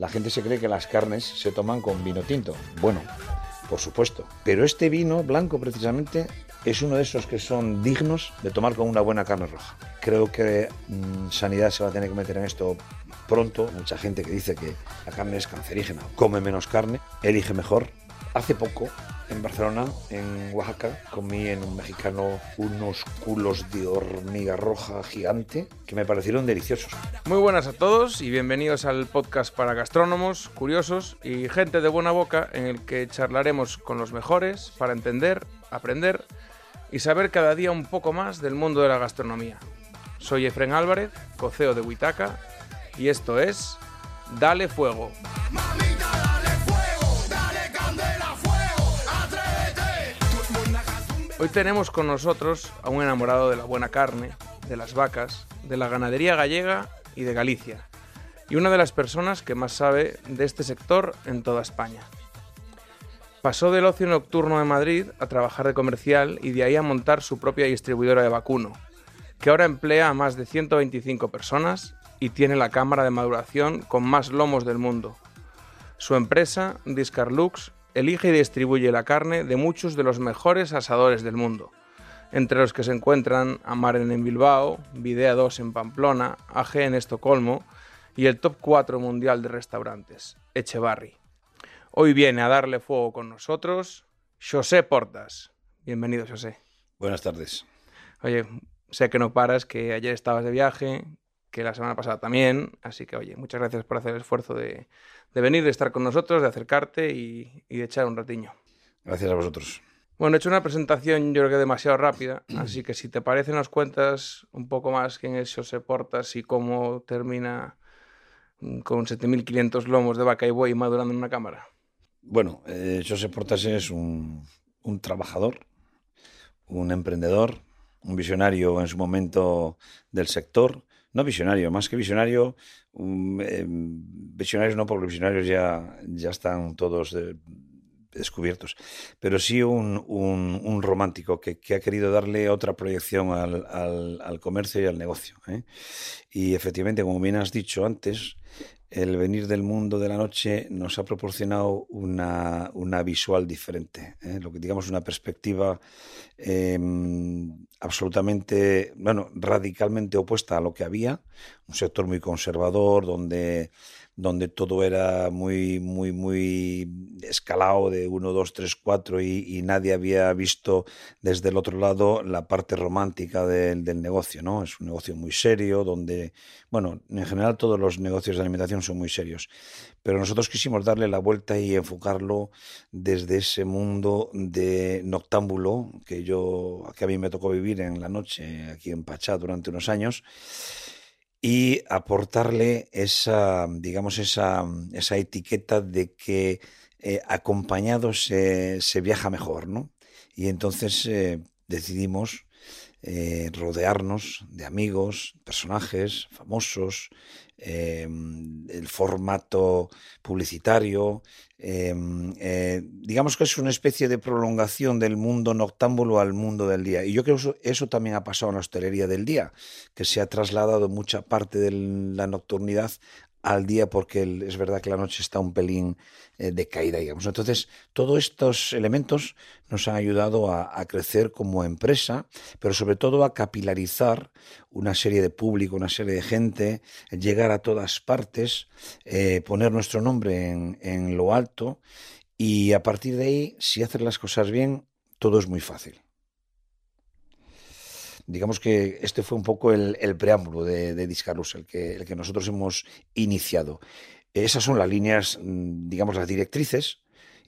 La gente se cree que las carnes se toman con vino tinto. Bueno, por supuesto. Pero este vino blanco precisamente es uno de esos que son dignos de tomar con una buena carne roja. Creo que mmm, Sanidad se va a tener que meter en esto pronto. Mucha gente que dice que la carne es cancerígena, come menos carne, elige mejor. Hace poco, en Barcelona, en Oaxaca, comí en un mexicano unos culos de hormiga roja gigante que me parecieron deliciosos. Muy buenas a todos y bienvenidos al podcast para gastrónomos, curiosos y gente de buena boca en el que charlaremos con los mejores para entender, aprender y saber cada día un poco más del mundo de la gastronomía. Soy Efren Álvarez, coceo de Huitaca, y esto es Dale Fuego. Hoy tenemos con nosotros a un enamorado de la buena carne, de las vacas, de la ganadería gallega y de Galicia, y una de las personas que más sabe de este sector en toda España. Pasó del ocio nocturno de Madrid a trabajar de comercial y de ahí a montar su propia distribuidora de vacuno, que ahora emplea a más de 125 personas y tiene la cámara de maduración con más lomos del mundo. Su empresa, Discarlux, elige y distribuye la carne de muchos de los mejores asadores del mundo, entre los que se encuentran Amaren en Bilbao, Videa 2 en Pamplona, AG en Estocolmo y el top 4 mundial de restaurantes, Echevarri. Hoy viene a darle fuego con nosotros José Portas. Bienvenido, José. Buenas tardes. Oye, sé que no paras, que ayer estabas de viaje, que la semana pasada también, así que oye, muchas gracias por hacer el esfuerzo de, de venir, de estar con nosotros, de acercarte y, y, de echar un ratiño. Gracias a vosotros. Bueno, he hecho una presentación yo creo que demasiado rápida, así que si te parece nos cuentas un poco más quién es José Portas y cómo termina con 7.500 lomos de vaca y buey madurando en una cámara. Bueno, eh, José Portas es un, un trabajador, un emprendedor, un visionario en su momento del sector, no visionario, más que visionario, um, eh, visionarios no, porque los visionarios ya, ya están todos de, descubiertos, pero sí un, un, un romántico que, que, ha querido darle otra proyección al, al, al comercio y al negocio. ¿eh? Y efectivamente, como bien has dicho antes, el venir del mundo de la noche nos ha proporcionado una, una visual diferente, ¿eh? lo que digamos una perspectiva eh, absolutamente, bueno, radicalmente opuesta a lo que había, un sector muy conservador donde donde todo era muy, muy, muy escalado de 1, 2, 3, 4 y, nadie había visto desde el otro lado la parte romántica del, del negocio, ¿no? Es un negocio muy serio, donde, bueno, en general todos los negocios de alimentación son muy serios, pero nosotros quisimos darle la vuelta y enfocarlo desde ese mundo de noctámbulo que yo, que a mí me tocó vivir en la noche aquí en Pachá durante unos años y aportarle esa, digamos, esa, esa etiqueta de que eh, acompañado se, se, viaja mejor, ¿no? Y entonces eh, decidimos eh, rodearnos de amigos, personajes famosos, eh, el formato publicitario. Eh, eh, digamos que es una especie de prolongación del mundo noctámbulo al mundo del día. Y yo creo que eso, eso también ha pasado en la hostelería del día, que se ha trasladado mucha parte de la nocturnidad al día porque es verdad que la noche está un pelín eh, de caída, digamos. Entonces, todos estos elementos nos han ayudado a, a, crecer como empresa, pero sobre todo a capilarizar una serie de público, una serie de gente, llegar a todas partes, eh, poner nuestro nombre en, en lo alto y a partir de ahí, si haces las cosas bien, todo es muy fácil digamos que este fue un poco el, preámbulo de, de el que, el que nosotros hemos iniciado. Esas son las líneas, digamos, las directrices,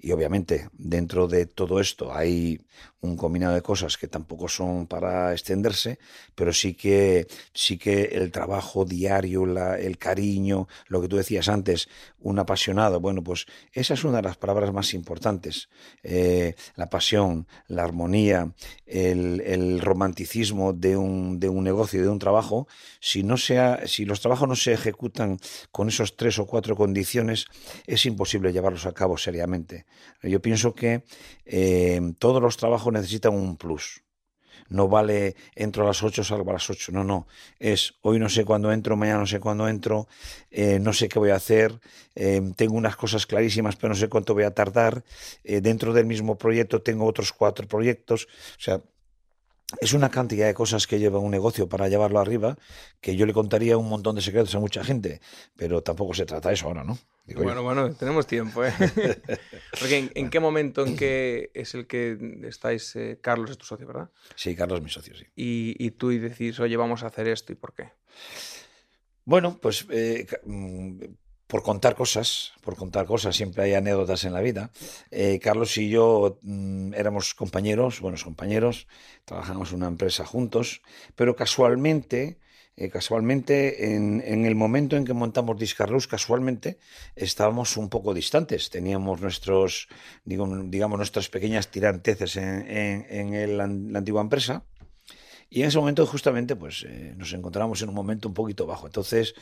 y obviamente dentro de todo esto hay un combinado de cosas que tampoco son para extenderse, pero sí que sí que el trabajo diario, la, el cariño, lo que tú decías antes, un apasionado, bueno, pues esa es una de las palabras más importantes. Eh, la pasión, la armonía, el, el romanticismo de un, de un negocio, de un trabajo, si no sea, si los trabajos no se ejecutan con esos tres o cuatro condiciones, es imposible llevarlos a cabo seriamente. Yo pienso que eh, todos los trabajos necesitan un plus. No vale entro a las 8, salgo a las 8. No, no. Es hoy no sé cuándo entro, mañana no sé cuándo entro, eh, no sé qué voy a hacer, eh, tengo unas cosas clarísimas, pero no sé cuánto voy a tardar. Dentro del mismo proyecto tengo otros cuatro proyectos. O sea, es una cantidad de cosas que lleva un negocio para llevarlo arriba que yo le contaría un montón de secretos a mucha gente, pero tampoco se trata de eso ahora, ¿no? bueno, bueno, tenemos tiempo, ¿eh? Porque en, qué momento en qué es el que estáis, eh, Carlos es tu socio, ¿verdad? Sí, Carlos es mi socio, sí. Y, y tú decís, oye, vamos a hacer esto, ¿y por qué? Bueno, pues eh, mm, por contar cosas, por contar cosas, siempre hay anécdotas en la vida. Eh, Carlos y yo mm, éramos compañeros, buenos compañeros, trabajamos en una empresa juntos, pero casualmente, eh, casualmente en, el momento en que montamos Discarlus, casualmente estábamos un poco distantes, teníamos nuestros, digamos, nuestras pequeñas tiranteces en, la antigua empresa y en ese momento justamente pues eh, nos encontramos en un momento un poquito bajo. Entonces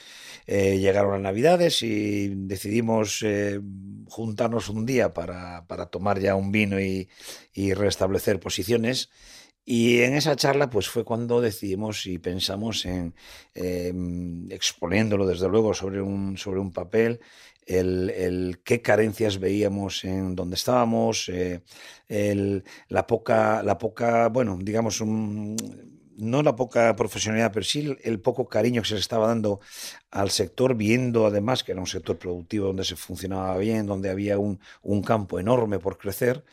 eh, llegaron las navidades y decidimos eh, juntarnos un día para, para, tomar ya un vino y, y, restablecer posiciones. Y en esa charla pues fue cuando decidimos y pensamos en em, exponiéndolo desde luego sobre un, sobre un papel el, qué carencias veíamos en donde estábamos, el, la poca, la poca, bueno, digamos, un, no la poca profesionalidad, pero sí el, poco cariño que se le estaba dando al sector, viendo además que era un sector productivo donde se funcionaba bien, donde había un, un campo enorme por crecer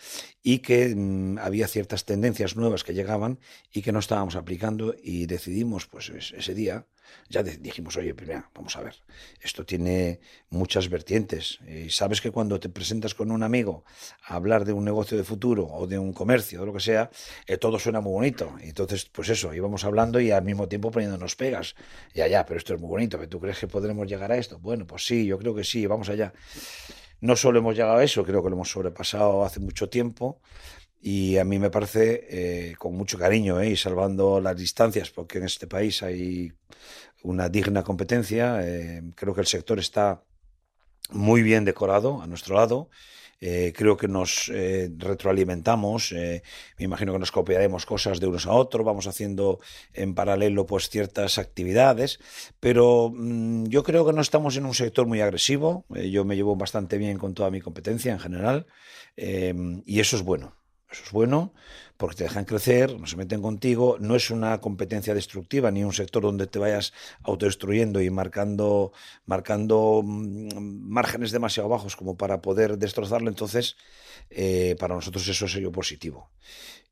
y que mm, había ciertas tendencias nuevas que llegaban y que no estábamos aplicando y decidimos pues ese día ya dijimos, oye, primero, vamos a ver, esto tiene muchas vertientes. Y sabes que cuando te presentas con un amigo a hablar de un negocio de futuro o de un comercio o lo que sea, eh, todo suena muy bonito. Entonces, pues eso, íbamos hablando y al mismo tiempo poniéndonos pegas. Ya, ya, pero esto es muy bonito. ¿Tú crees que podremos llegar a esto? Bueno, pues sí, yo creo que sí, vamos allá. No solo hemos llegado a eso, creo que lo hemos sobrepasado hace mucho tiempo y a mí me parece, eh, con mucho cariño eh, y salvando las distancias, porque en este país hay una digna competencia, eh, creo que el sector está muy bien decorado a nuestro lado. creo que nos retroalimentamos, me imagino que nos copiaremos cosas de unos a otros, vamos haciendo en paralelo pues ciertas actividades, pero mm, yo creo que no estamos en un sector muy agresivo, yo me llevo bastante bien con toda mi competencia en general y eso es bueno. Eso es bueno porque te dejan crecer, no se meten contigo, no es una competencia destructiva ni un sector donde te vayas autodestruyendo y marcando, marcando mm, márgenes demasiado bajos como para poder destrozarlo. Entonces, eh, para nosotros eso es ello positivo.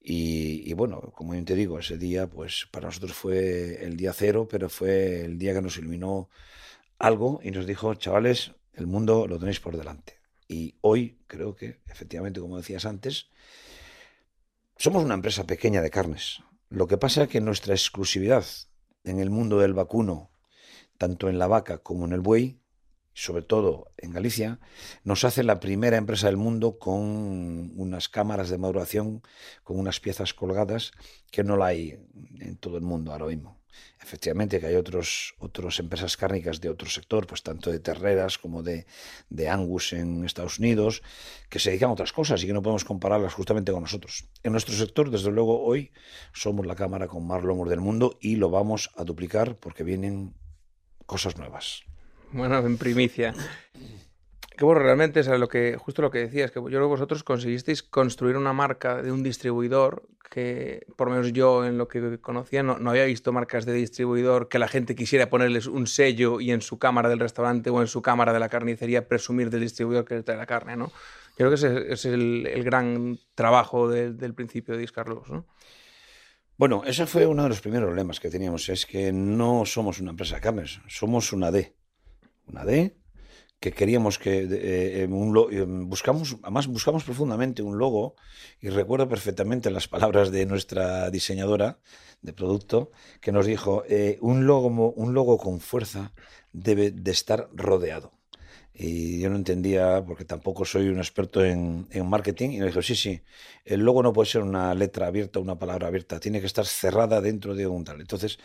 Y, bueno, como yo te digo, ese día, pues para nosotros fue el día cero, pero fue el día que nos iluminó algo y nos dijo, chavales, el mundo lo tenéis por delante. Y hoy creo que, efectivamente, como decías antes, somos una empresa pequeña de carnes. Lo que pasa es que nuestra exclusividad en el mundo del vacuno, tanto en la vaca como en el buey, sobre todo en Galicia, nos hace la primera empresa del mundo con unas cámaras de maduración, con unas piezas colgadas, que no la hay en todo el mundo ahora mismo. Efectivamente que hay otros, otras empresas cárnicas de otro sector, pues tanto de terreras como de, de Angus en Estados Unidos, que se dedican a otras cosas y que no podemos compararlas justamente con nosotros. En nuestro sector, desde luego, hoy somos la cámara con más lomos del mundo y lo vamos a duplicar porque vienen cosas nuevas. Bueno, en primicia. Que bueno, realmente es lo que, justo lo que decías, que yo creo que vosotros conseguisteis construir una marca de un distribuidor que, por lo menos yo en lo que conocía, no, había visto marcas de distribuidor que la gente quisiera ponerles un sello y en su cámara del restaurante o en su cámara de la carnicería presumir del distribuidor que trae la carne, ¿no? Yo creo que ese es el, el gran trabajo del principio de Discarlos, ¿no? Bueno, ese fue uno de los primeros problemas que teníamos, es que no somos una empresa de carnes, somos una D. Una D que queríamos que eh, eh, un eh, buscamos además buscamos profundamente un logo y recuerdo perfectamente las palabras de nuestra diseñadora de producto que nos dijo un logo un logo con fuerza debe de estar rodeado y yo no entendía, porque tampoco soy un experto en, en, marketing, y me dijo, sí, sí, el logo no puede ser una letra abierta, una palabra abierta, tiene que estar cerrada dentro de un tal. Entonces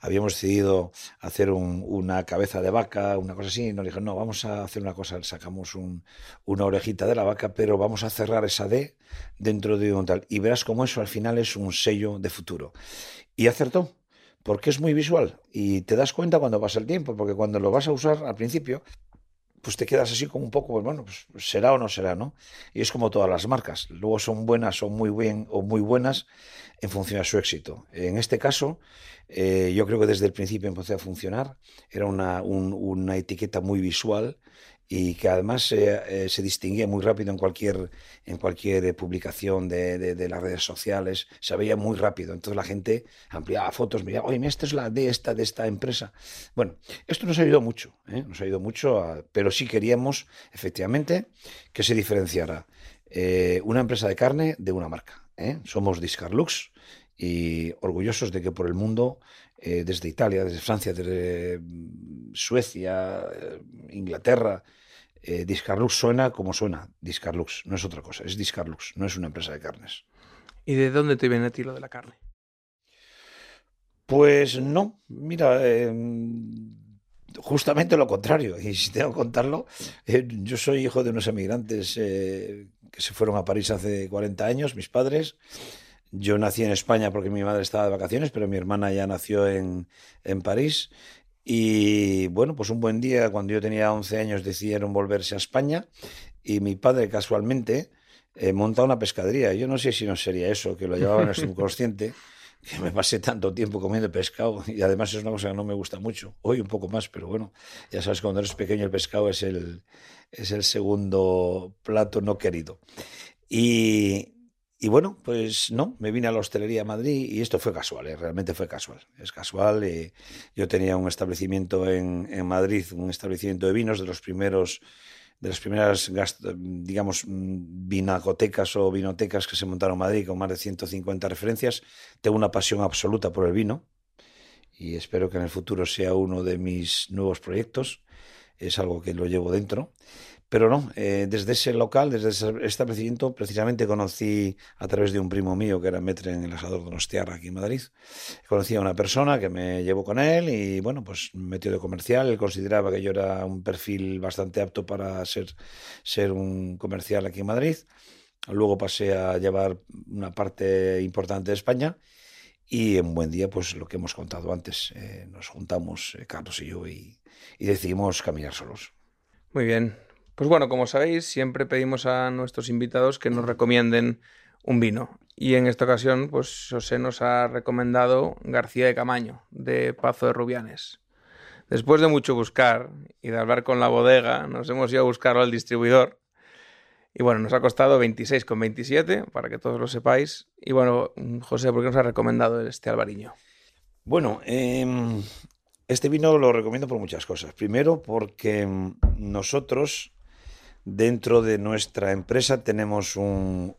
habíamos decidido hacer un, una cabeza de vaca, una cosa así, y nos dijo, no, vamos a hacer una cosa, sacamos un, una orejita de la vaca, pero vamos a cerrar esa D dentro de un tal. Y verás cómo eso al final es un sello de futuro. Y acertó porque es muy visual y te das cuenta cuando pasa el tiempo, porque cuando lo vas a usar al principio, pues te quedas así como un poco, pues bueno, pues será o no será, ¿no? Y es como todas las marcas, luego son buenas o muy bien o muy buenas en función de su éxito. En este caso, eh, yo creo que desde el principio empezó a funcionar, era una, una etiqueta muy visual y que además eh, se distinguía muy rápido en cualquier, en cualquier eh, publicación de, de, las redes sociales, se veía muy rápido. Entonces la gente ampliaba fotos, miraba, oye, esta es la de esta, de esta empresa. Bueno, esto nos ayudó mucho, ¿eh? nos ayudó mucho, pero sí queríamos efectivamente que se diferenciara una empresa de carne de una marca. Somos Discarlux y orgullosos de que por el mundo desde Italia, desde Francia, desde mm, Suecia, Inglaterra, eh, Discarlux suena como suena, Discarlux, no es otra cosa, es Discarlux, no es una empresa de carnes. ¿Y de dónde te viene a ti lo de la carne? Pues no, mira, em, justamente lo contrario, y si tengo que contarlo, eh, yo soy hijo de unos emigrantes eh, que se fueron a París hace 40 años, mis padres. Yo nací en España porque mi madre estaba de vacaciones, pero mi hermana ya nació en, en París y bueno, pues un buen día, cuando yo tenía 11 años, decidieron volverse a España y mi padre casualmente eh, monta una pescadería. Yo no sé si no sería eso, que lo llevaba en el subconsciente, que me pasé tanto tiempo comiendo pescado y además es una cosa que no me gusta mucho. Hoy un poco más, pero bueno, ya sabes, cuando eres pequeño el pescado es el, es el segundo plato no querido. Y, y bueno, pues no, me vine a la hostelería a Madrid y esto fue casual, ¿eh? realmente fue casual. Es casual. Eh, yo tenía un establecimiento en, en, Madrid, un establecimiento de vinos de los primeros, de las primeras, digamos, vinacotecas o vinotecas que se montaron en Madrid con más de 150 referencias. Tengo una pasión absoluta por el vino y espero que en el futuro sea uno de mis nuevos proyectos. Es algo que lo llevo dentro. Pero no, eh, desde ese local, desde ese establecimiento, precisamente conocí a través de un primo mío que era metre en el asador Donostiarra aquí en Madrid. Conocí a una persona que me llevó con él y bueno, pues me metió de comercial. Él consideraba que yo era un perfil bastante apto para ser, ser un comercial aquí en Madrid. Luego pasé a llevar una parte importante de España y en buen día, pues lo que hemos contado antes, eh, nos juntamos, eh, Carlos y yo, y, y decidimos caminar solos. Muy bien, pues bueno, como sabéis, siempre pedimos a nuestros invitados que nos recomienden un vino. Y en esta ocasión, pues José nos ha recomendado García de Camaño, de Pazo de Rubianes. Después de mucho buscar y de hablar con la bodega, nos hemos ido a buscarlo al distribuidor. Y bueno, nos ha costado 26,27, para que todos lo sepáis. Y bueno, José, ¿por qué nos ha recomendado este albariño? Bueno, eh, este vino lo recomiendo por muchas cosas. Primero, porque nosotros Dentro de nuestra empresa tenemos un,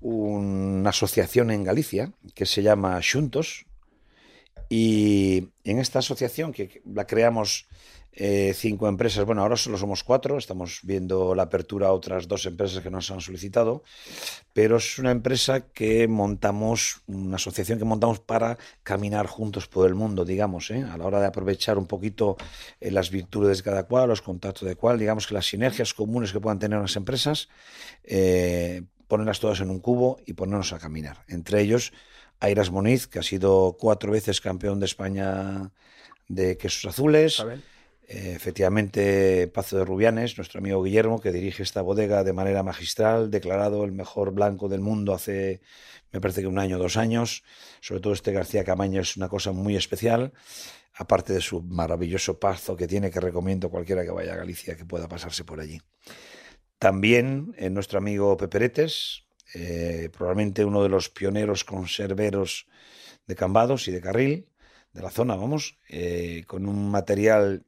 una asociación en Galicia que se llama Xuntos y en esta asociación que la creamos eh, cinco empresas, bueno, ahora solo somos cuatro, estamos viendo la apertura a otras dos empresas que nos han solicitado, pero es una empresa que montamos, una asociación que montamos para caminar juntos por el mundo, digamos, ¿eh? a la hora de aprovechar un poquito eh, las virtudes de cada cual, los contactos de cual, digamos que las sinergias comunes que puedan tener las empresas, ponerlas todas en un cubo y ponernos a caminar. Entre ellos, Airas Moniz, que ha sido cuatro veces campeón de España de quesos azules. Eh, efectivamente, Pazo de Rubianes, nuestro amigo Guillermo, que dirige esta bodega de manera magistral, declarado el mejor blanco del mundo hace, me parece que un año o dos años. Sobre todo este García Camaño es una cosa muy especial, aparte de su maravilloso pazo que tiene, que recomiendo a cualquiera que vaya a Galicia que pueda pasarse por allí. También eh, nuestro amigo Peperetes, eh, probablemente uno de los pioneros conserveros de Cambados y de Carril, de la zona, vamos, con un material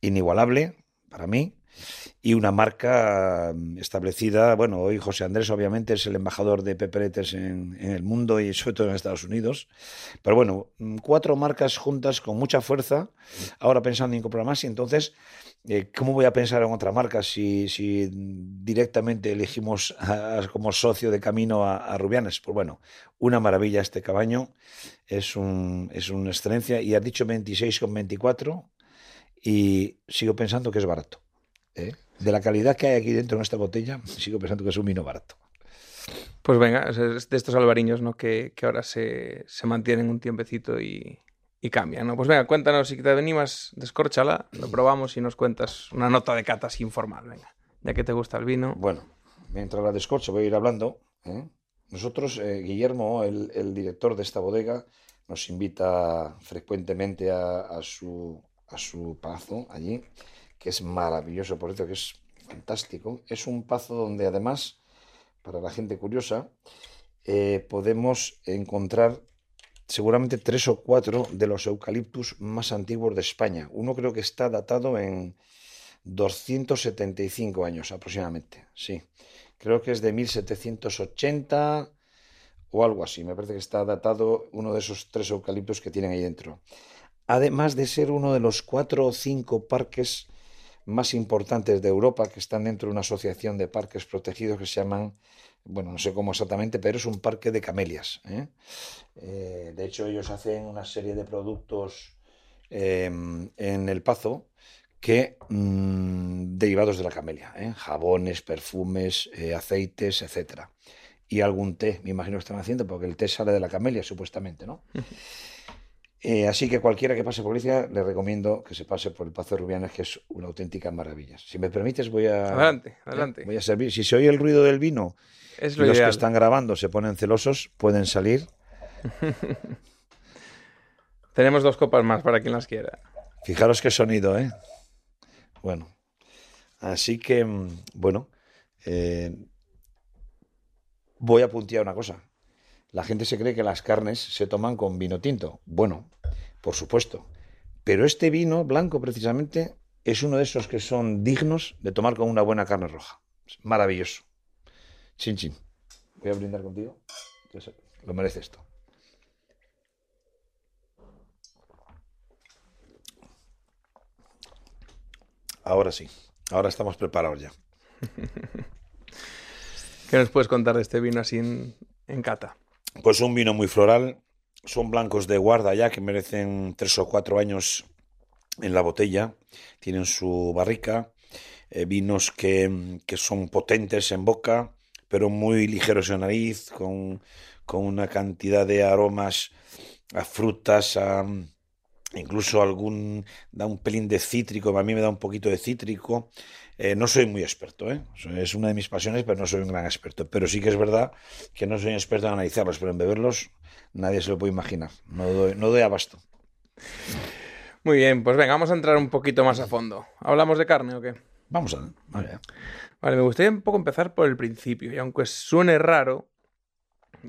inigualable para mí. y una marca mm, establecida. Bueno, hoy José Andrés obviamente es el embajador de Peperetes en, el mundo y sobre todo en Estados Unidos. Pero bueno, mm, cuatro marcas juntas con mucha fuerza, ahora pensando en comprar más y entonces... Eh, ¿Cómo voy a pensar en otra marca si, directamente elegimos como socio de camino a, Rubianes? Pues bueno, una maravilla este cabaño, es, un, es una excelencia y has dicho 26,24 y sigo pensando que es barato. ¿eh? De la calidad que hay aquí dentro en esta botella, sigo pensando que es un vino barato. Pues venga, es de estos albariños ¿no? que, que ahora se, se, mantienen un tiempecito y, y, cambian. ¿no? Pues venga, cuéntanos si te animas, descórchala, lo probamos y nos cuentas una nota de cata así informal, venga, ya que te gusta el vino. Bueno, mientras la descorcho voy a ir hablando. ¿eh? Nosotros, eh, Guillermo, el, el, director de esta bodega, nos invita frecuentemente a, a su, a su pazo allí, que es maravilloso, por eso que es fantástico. Es un pazo donde además, para la gente curiosa, eh, podemos encontrar seguramente tres o cuatro de los eucaliptus más antiguos de España. Uno creo que está datado en 275 años aproximadamente, sí. Creo que es de 1780 o algo así. Me parece que está datado uno de esos tres eucaliptus que tienen ahí dentro además de ser uno de los cuatro o cinco parques más importantes de Europa que están dentro de una asociación de parques protegidos que se llaman, bueno, no sé cómo exactamente, pero es un parque de camelias. ¿eh? Eh, de hecho, ellos hacen una serie de productos eh, en el Pazo que mmm, derivados de la camelia, ¿eh? jabones, perfumes, aceites, etcétera. Y algún té, me imagino que están haciendo, porque el té sale de la camelia, supuestamente, ¿no? Eh, así que cualquiera que pase por Galicia le recomiendo que se pase por el Pazo de Rubianes, que es una auténtica maravilla. Si me permites, voy a. Adelante, adelante. Voy a servir. Si se oye el ruido del vino es y los ideal. que están grabando se ponen celosos, pueden salir. Tenemos dos copas más para quien las quiera. Fijaros qué sonido, ¿eh? Bueno. Así que, mm, bueno. Eh, voy a puntear una cosa. La gente se cree que las carnes se toman con vino tinto. Bueno, por supuesto. Pero este vino blanco, precisamente, es uno de esos que son dignos de tomar con una buena carne roja. Maravilloso. Chin, chin. Voy a brindar contigo. Lo merece esto. Ahora sí. Ahora estamos preparados ya. ¿Qué nos puedes contar de este vino así en, en cata? Pues un vino muy floral, son blancos de guarda ya que merecen tres o cuatro años en la botella, tienen su barrica, eh, vinos que, que, son potentes en boca, pero muy ligeros en nariz, con, con una cantidad de aromas a frutas, a, incluso algún, da un pelín de cítrico, a mí me da un poquito de cítrico, eh, no soy muy experto, ¿eh? es una de mis pasiones, pero no soy un gran experto. Pero sí que es verdad que no soy experto en analizarlos, pero en beberlos nadie se lo puede imaginar. No doy, no doy abasto. Muy bien, pues venga, vamos a entrar un poquito más a fondo. ¿Hablamos de carne o qué? Vamos a ver. Vale. vale, me gustaría un poco empezar por el principio, y aunque suene raro,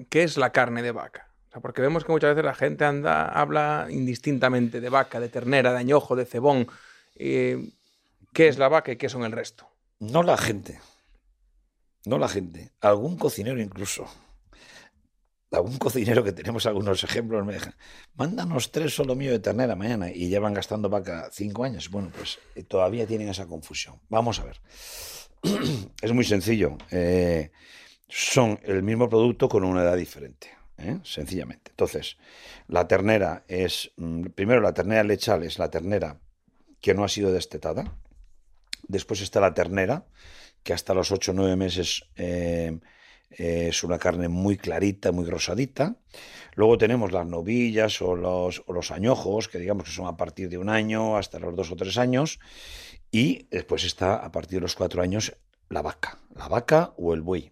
¿qué es la carne de vaca? Porque vemos que muchas veces la gente anda, habla indistintamente de vaca, de ternera, de añojo, de cebón. Eh, qué es la vaca y qué son el resto. No la gente. No la gente. Algún cocinero incluso. Algún cocinero que tenemos algunos ejemplos me deja, mándanos tres solo mío de ternera mañana y llevan gastando vaca cinco años. Bueno, pues eh, todavía tienen esa confusión. Vamos a ver. es muy sencillo. Eh, son el mismo producto con una edad diferente. ¿eh? Sencillamente. Entonces, la ternera es, mm, primero la ternera lechal es la ternera que no ha sido destetada, Después está la ternera, que hasta los 8 o 9 meses eh, eh, es una carne muy clarita, muy rosadita. Luego tenemos las novillas o los, o añojos, que digamos que son a partir de un año hasta los dos o tres años. Y después está a partir de los cuatro años la vaca, la vaca o el buey.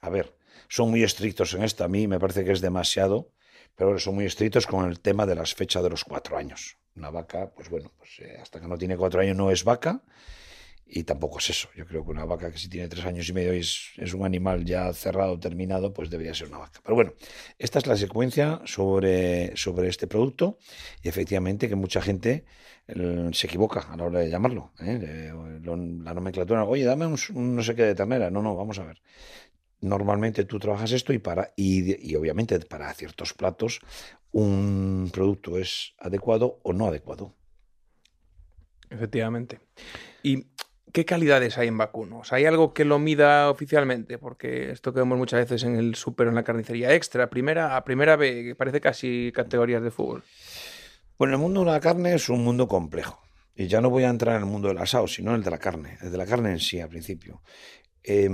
A ver, son muy estrictos en esto. A mí me parece que es demasiado, pero son muy estrictos con el tema de las fechas de los cuatro años. Una vaca, pues bueno, pues, eh, hasta que no tiene cuatro años no es vaca y tampoco es eso. Yo creo que una vaca que si tiene tres años y medio es, es, un animal ya cerrado, terminado, pues debería ser una vaca. Pero bueno, esta es la secuencia sobre, sobre este producto y efectivamente que mucha gente eh, se equivoca a la hora de llamarlo. ¿eh? la nomenclatura, oye, dame un, no sé qué de ternera. No, no, vamos a ver. Normalmente tú trabajas esto y, para, y, y obviamente para ciertos platos un producto es adecuado o no adecuado. Efectivamente. ¿Y qué calidades hay en vacunos? ¿Hay algo que lo mida oficialmente? Porque esto que vemos muchas veces en el súper, en la carnicería extra, primera, a primera B, que parece casi categorías de fútbol. Bueno, el mundo de la carne es un mundo complejo. Y ya no voy a entrar en el mundo del asado, sino en el de la carne, el de la carne en sí, al principio. Eh,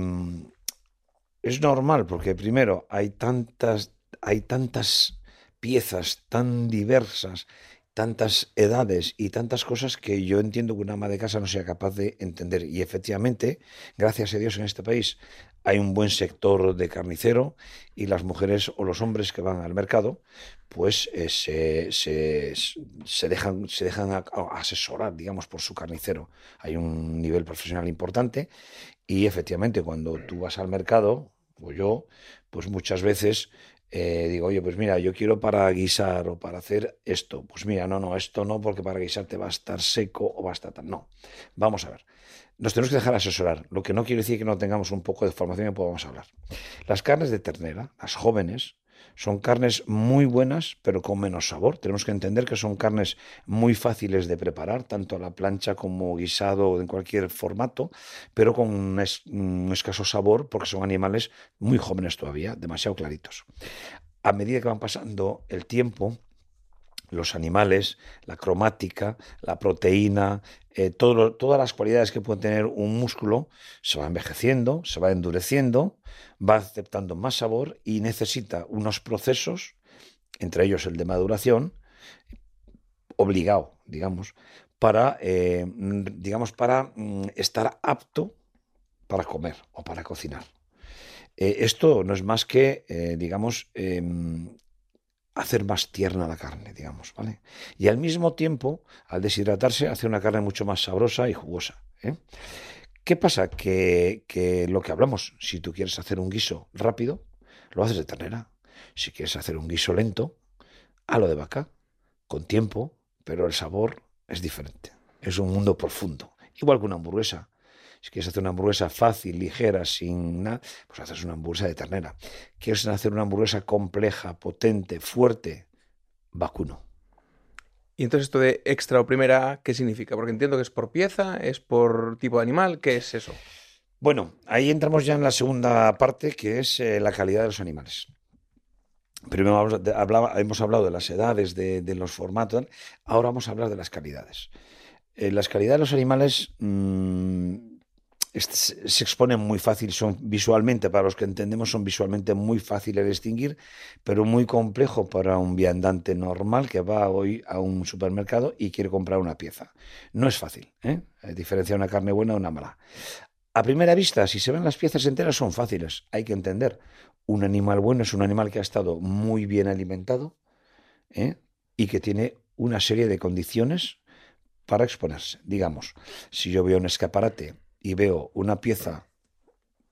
es normal, porque primero hay tantas, hay tantas piezas tan diversas tantas edades y tantas cosas que yo entiendo que una ama de casa no sea capaz de entender. Y efectivamente, gracias a Dios en este país hay un buen sector de carnicero y las mujeres o los hombres que van al mercado, pues eh, se, se, dejan, se dejan asesorar, digamos, por su carnicero. Hay un nivel profesional importante y efectivamente cuando tú vas al mercado, o yo, pues muchas veces eh, digo, oye, pues mira, yo quiero para guisar o para hacer esto. Pues mira, no, no, esto no, porque para guisar te va a estar seco o va a estar tan. No, vamos a ver. Nos tenemos que dejar asesorar, lo que no quiere decir que no tengamos un poco de formación y podamos hablar. Las carnes de ternera, las jóvenes, son carnes muy buenas, pero con menos sabor. Tenemos que entender que son carnes muy fáciles de preparar, tanto a la plancha como guisado o en cualquier formato, pero con un, escaso sabor porque son animales muy jóvenes todavía, demasiado claritos. A medida que van pasando el tiempo, los animales, la cromática, la proteína, eh, todas las cualidades que puede tener un músculo, se va envejeciendo, se va endureciendo, va aceptando más sabor y necesita unos procesos, entre ellos el de maduración, obligado, digamos, para, eh, digamos, para mm, estar apto para comer o para cocinar. Eh, esto no es más que, digamos, em, hacer más tierna la carne, digamos, ¿vale? Y al mismo tiempo, al deshidratarse, hace una carne mucho más sabrosa y jugosa. ¿eh? ¿Qué pasa? Que, que, lo que hablamos, si tú quieres hacer un guiso rápido, lo haces de ternera. Si quieres hacer un guiso lento, a lo de vaca, con tiempo, pero el sabor es diferente. Es un mundo profundo. Igual que una hamburguesa. Si quieres hacer una hamburguesa fácil, ligera, sin nada, pues haces una hamburguesa de ternera. Quieres hacer una hamburguesa compleja, potente, fuerte, vacuno. Y entonces esto de extra o primera, ¿qué significa? Porque entiendo que es por pieza, es por tipo de animal, ¿qué es eso? Bueno, ahí entramos ya en la segunda parte, que es eh, la calidad de los animales. Primero hemos hablado de las edades, de, los formatos, ahora vamos a hablar de las calidades. Eh, las calidades de los animales mm, se exponen muy fácil, son visualmente, para los que entendemos, son visualmente muy fáciles de distinguir, pero muy complejo para un viandante normal que va hoy a un supermercado y quiere comprar una pieza. No es fácil, ¿eh? diferenciar una carne buena de una mala. A primera vista, si se ven las piezas enteras, son fáciles. Hay que entender, un animal bueno es un animal que ha estado muy bien alimentado ¿eh? y que tiene una serie de condiciones para exponerse. Digamos, si yo veo un escaparate y veo una pieza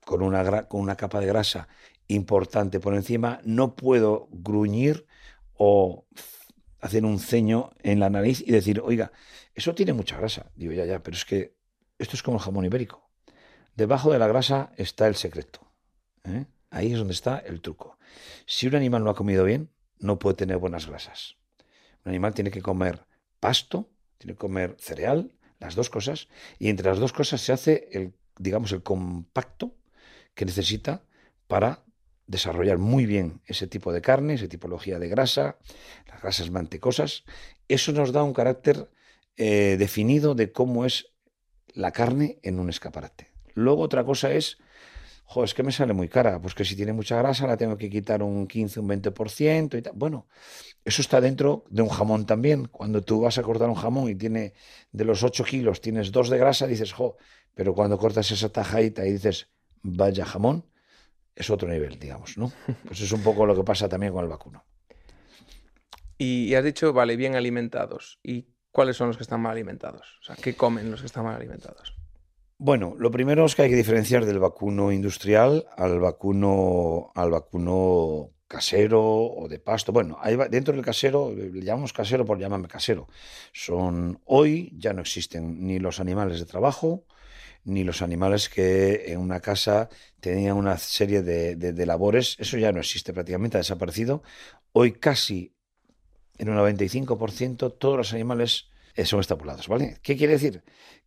con una, con una capa de grasa importante por encima, no puedo gruñir o hacer un ceño en la nariz y decir, oiga, eso tiene mucha grasa. Digo, ya, ya, pero es que esto es como el jamón ibérico. Debajo de la grasa está el secreto. ¿eh? Ahí es donde está el truco. Si un animal no ha comido bien, no puede tener buenas grasas. Un animal tiene que comer pasto, tiene que comer cereal, las dos cosas, y entre las dos cosas se hace el, digamos, el compacto que necesita para desarrollar muy bien ese tipo de carne, esa tipología de grasa, las grasas mantecosas. Eso nos da un carácter eh, definido de cómo es la carne en un escaparate. Luego otra cosa es jo, es que me sale muy cara, pues que si tiene mucha grasa la tengo que quitar un 15, un 20% y tal. Bueno, eso está dentro de un jamón también. Cuando tú vas a cortar un jamón y tiene de los 8 kilos, tienes 2 de grasa, dices, jo, pero cuando cortas esa tajadita y dices, vaya jamón, es otro nivel, digamos, ¿no? Pues es un poco lo que pasa también con el vacuno. Y has dicho, vale, bien alimentados. ¿Y cuáles son los que están mal alimentados? O sea, ¿qué comen los que están mal alimentados? Bueno, lo primero es que hay que diferenciar del vacuno industrial al vacuno, al vacuno casero o de pasto. Bueno, dentro del casero, le llamamos casero por llamarme casero. Son hoy ya no existen ni los animales de trabajo, ni los animales que en una casa tenían una serie de, labores. Eso ya no existe prácticamente, ha desaparecido. Hoy casi en un 95% todos los animales eh, son estabulados, ¿vale? ¿Qué quiere decir?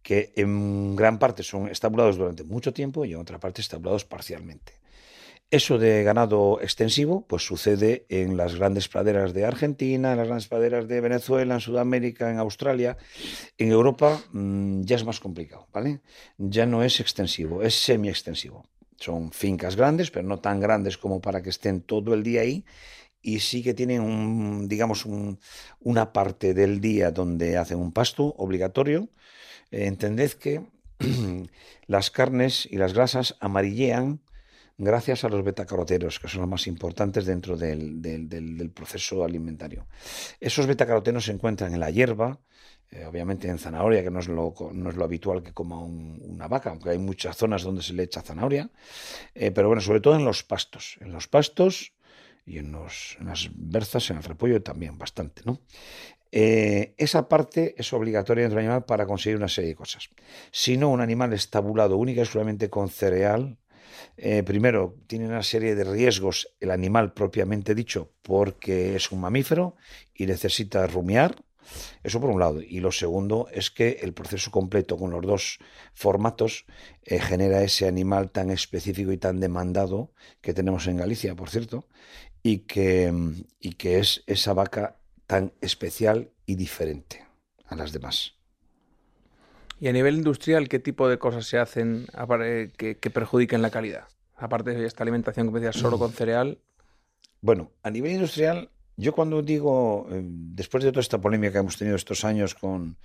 Que en gran parte son estabulados durante mucho tiempo y en otra parte estabulados parcialmente. Eso de ganado extensivo, pues sucede en las grandes praderas de Argentina, en las grandes praderas de Venezuela, en Sudamérica, en Australia. En Europa mm, ya es más complicado, ¿vale? Ya no es extensivo, es semi-extensivo. Son fincas grandes, pero no tan grandes como para que estén todo el día ahí y sí que tienen digamos, una parte del día donde hacen un pasto obligatorio. Eh, entended que las carnes y las grasas amarillean gracias a los betacarotenos, que son los más importantes dentro del, proceso alimentario. Esos betacarotenos se encuentran en la hierba, eh, obviamente en zanahoria, que no es lo, habitual que coma una vaca, aunque hay muchas zonas donde se le echa zanahoria, eh, pero bueno, sobre todo en los pastos. En los pastos y en, las berzas, en el repollo también bastante, ¿no? Eh, esa parte es obligatoria dentro del animal para conseguir una serie de cosas. Si no, un animal estabulado única y solamente con cereal, eh, primero, tiene una serie de riesgos el animal propiamente dicho porque es un mamífero y necesita rumiar. Eso por un lado. Y lo segundo es que el proceso completo con los dos formatos eh, genera ese animal tan específico y tan demandado que tenemos en Galicia, por cierto, y que, y que es esa vaca tan especial y diferente a las demás. Y a nivel industrial, ¿qué tipo de cosas se hacen que, que perjudiquen la calidad? Aparte de esta alimentación que decías, solo con cereal. Bueno, a nivel industrial, yo cuando digo, eh, después de toda esta polémica que hemos tenido estos años con,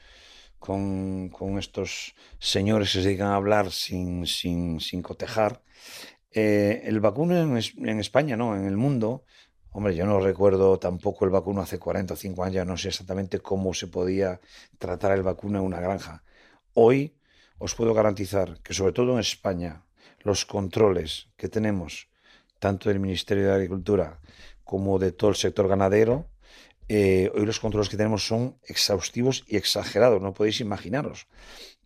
con, estos señores que se dedican a hablar sin, sin, sin cotejar, eh, el vacuno en, España, no, en el mundo, hombre, yo no recuerdo tampoco el vacuno hace 40 o 5 años, no sé exactamente cómo se podía tratar el vacuno en una granja. Hoy os puedo garantizar que sobre todo en España, los controles que tenemos, tanto del Ministerio de Agricultura como de todo el sector ganadero, eh, hoy los controles que tenemos son exhaustivos y exagerados, no podéis imaginaros.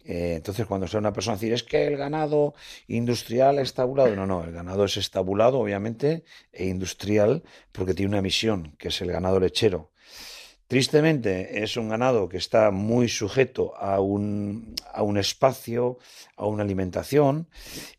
Eh, entonces, cuando sale una persona decir, es que el ganado industrial es tabulado, no, no, el ganado es estabulado, obviamente, e industrial, porque tiene una misión, que es el ganado lechero. Tristemente, es un ganado que está muy sujeto a un, a un espacio, a una alimentación,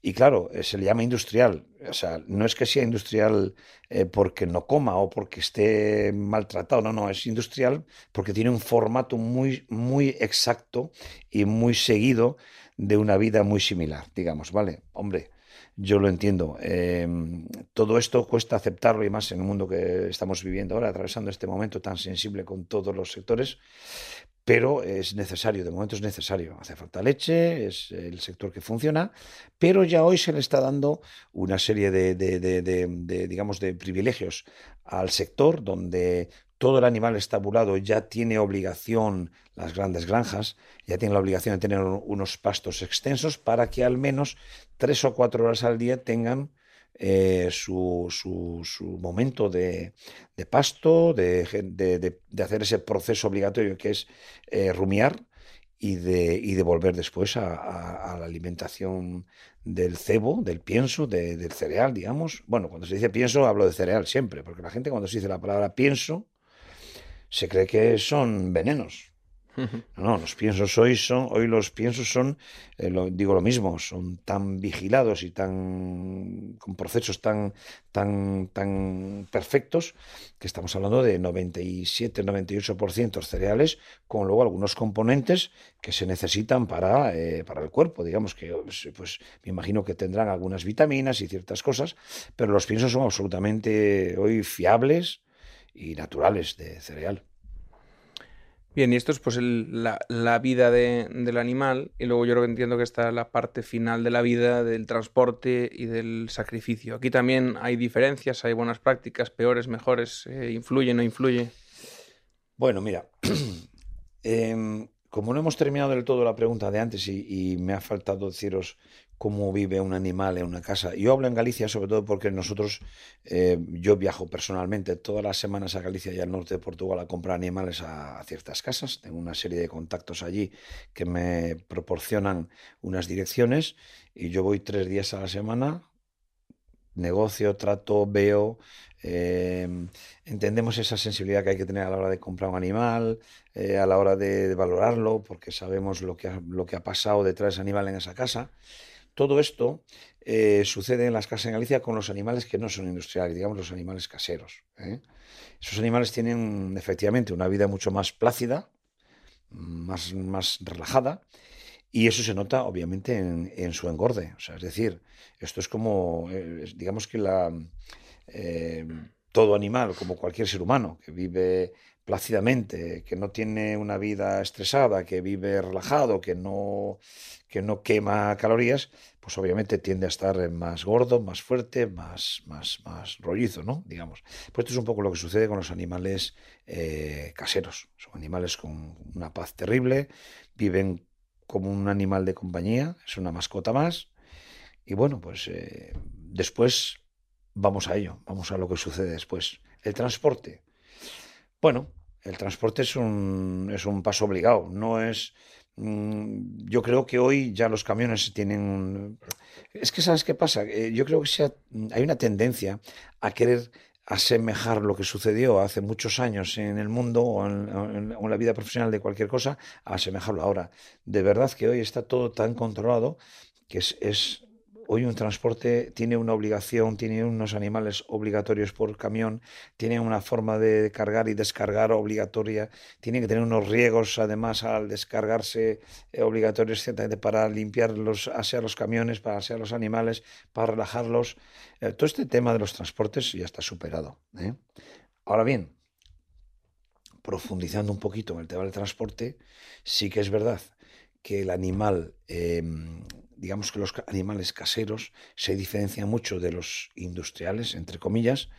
y claro, eh, se le llama industrial. O sea, no es que sea industrial eh, porque no coma o porque esté maltratado, no, no, es industrial porque tiene un formato muy, muy exacto y muy seguido de una vida muy similar, digamos, ¿vale? Hombre, yo lo entiendo. Em, todo esto cuesta aceptarlo y más en el mundo que estamos viviendo ahora, atravesando este momento tan sensible con todos los sectores, pero es necesario, de momento es necesario. Hace falta leche, es el sector que funciona, pero ya hoy se le está dando una serie de, digamos, de privilegios al sector donde todo el animal estabulado ya tiene obligación, las grandes granjas, ya tienen la obligación de tener unos pastos extensos para que al menos tres o cuatro horas al día tengan eh, su, momento de, pasto, de, hacer ese proceso obligatorio que es eh, rumiar y de, y de volver después a, la alimentación del cebo, del pienso, del cereal, digamos. Bueno, cuando se dice pienso hablo de cereal siempre, porque la gente cuando se dice la palabra pienso se cree que son venenos. No, los piensos hoy son, hoy los piensos son, eh, digo lo mismo, son tan vigilados y tan con procesos tan, tan, tan perfectos que estamos hablando de 97-98% cereales, con luego algunos componentes que se necesitan para, eh, para el cuerpo, digamos que pues, pues me imagino que tendrán algunas vitaminas y ciertas cosas, pero los piensos son absolutamente hoy fiables y naturales de cereal. Bien, y esto es pues la, vida del animal y luego yo creo que entiendo que está la parte final de la vida del transporte y del sacrificio. Aquí también hay diferencias, hay buenas prácticas, peores, mejores, eh, influye, no influye. Bueno, mira, em, como no hemos terminado del todo la pregunta de antes y, me ha faltado deciros cómo vive un animal en una casa, yo hablo en Galicia sobre todo porque nosotros, eh, yo viajo personalmente todas las semanas a Galicia y al norte de Portugal a comprar animales a, ciertas casas, tengo una serie de contactos allí que me proporcionan unas direcciones y yo voy tres días a la semana, negocio, trato, veo, Em, entendemos esa sensibilidad que hay que tener a la hora de comprar un animal, eh, a la hora de, valorarlo, porque sabemos lo que, ha, lo que ha pasado detrás de ese animal en esa casa. Todo esto eh, sucede en las casas en Galicia con los animales que no son industriales, digamos los animales caseros. ¿eh? Esos animales tienen efectivamente una vida mucho más plácida, más, más relajada, y eso se nota obviamente en, su engorde. O sea, es decir, esto es como, digamos que la, eh, todo animal, como cualquier ser humano, que vive plácidamente, que no tiene una vida estresada, que vive relajado, que no, que no quema calorías, pues obviamente tiende a estar más gordo, más fuerte, más, más, más rollizo, ¿no? Digamos. Pues esto es un poco lo que sucede con los animales eh, caseros. Son animales con una paz terrible, viven como un animal de compañía, es una mascota más. Y bueno, pues eh, después vamos a ello, vamos a lo que sucede después. El transporte. Bueno, el transporte es un, es un paso obligado, no es... Mm, yo creo que hoy ya los camiones tienen... Es que, ¿sabes qué pasa? Eh, yo creo que hay una tendencia a querer asemejar lo que sucedió hace muchos años en el mundo o en, en, la vida profesional de cualquier cosa, a asemejarlo ahora. De verdad que hoy está todo tan controlado que es, es hoy un transporte tiene una obligación, tiene unos animales obligatorios por camión, tiene una forma de cargar y descargar obligatoria, tiene que tener unos riegos además al descargarse eh, obligatorios ciertamente para limpiar los, asear los camiones, para asear los animales, para relajarlos. Eh, todo este tema de los transportes ya está superado. ¿eh? Ahora bien, profundizando un poquito en el tema del transporte, sí que es verdad que el animal em, digamos que los animales caseros se diferencian mucho de los industriales, entre comillas,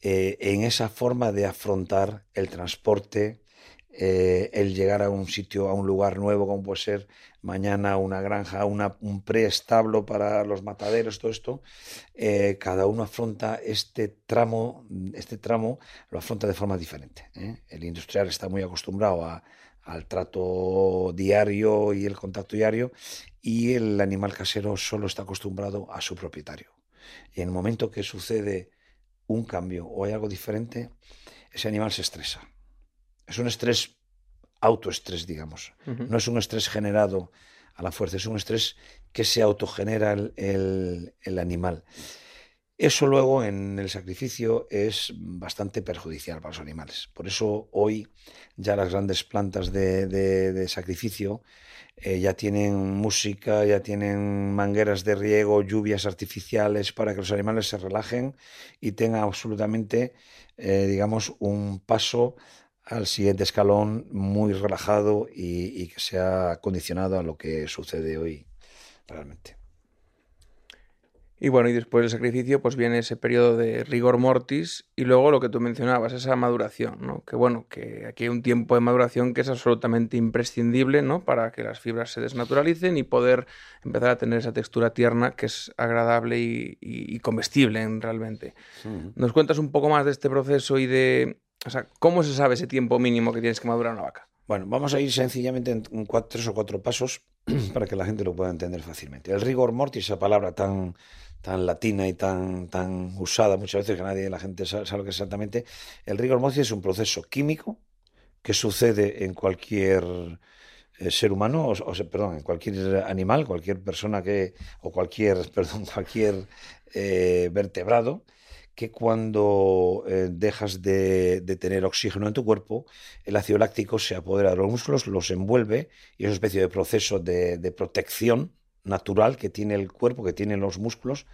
eh, en esa forma de afrontar el transporte, eh, el llegar a un sitio, a un lugar nuevo, como puede ser mañana una granja, un preestablo para los mataderos, todo esto, eh, cada uno afronta este tramo, este tramo lo afronta de forma diferente. El industrial está muy acostumbrado a, al trato diario y el contacto diario y el animal casero solo está acostumbrado a su propietario. Y en el momento que sucede un cambio o hay algo diferente, ese animal se estresa. Es un estrés autoestrés, digamos. No es un estrés generado a la fuerza, es un estrés que se autogenera el, el animal. Eso luego en el sacrificio es bastante perjudicial para los animales. Por eso hoy ya las grandes plantas de, sacrificio eh, ya tienen música, ya tienen mangueras de riego, lluvias artificiales para que los animales se relajen y tengan absolutamente, eh, digamos, un paso al siguiente escalón muy relajado y que sea condicionado a lo que sucede hoy realmente. Y bueno, y después del sacrificio, pues viene ese periodo de rigor mortis y luego lo que tú mencionabas, esa maduración, ¿no? Que bueno, que aquí hay un tiempo de maduración que es absolutamente imprescindible, ¿no? Para que las fibras se desnaturalicen y poder empezar a tener esa textura tierna que es agradable y, comestible realmente. ¿Nos cuentas un poco más de este proceso y de, o sea, cómo se sabe ese tiempo mínimo que tienes que madurar una vaca? Bueno, vamos a ir sencillamente en cuatro, tres o cuatro pasos para que la gente lo pueda entender fácilmente. El rigor mortis, esa palabra tan tan latina y tan, tan usada muchas veces que nadie, la gente sabe, lo que es exactamente. El rigor mortis es un proceso químico que sucede en cualquier eh, ser humano, o, perdón, en cualquier animal, cualquier persona que, o cualquier, perdón, cualquier eh, vertebrado, que cuando eh, dejas de, tener oxígeno en tu cuerpo, el ácido láctico se apodera de los músculos, los envuelve y es una especie de proceso de protección natural que tiene el cuerpo, que tienen los músculos,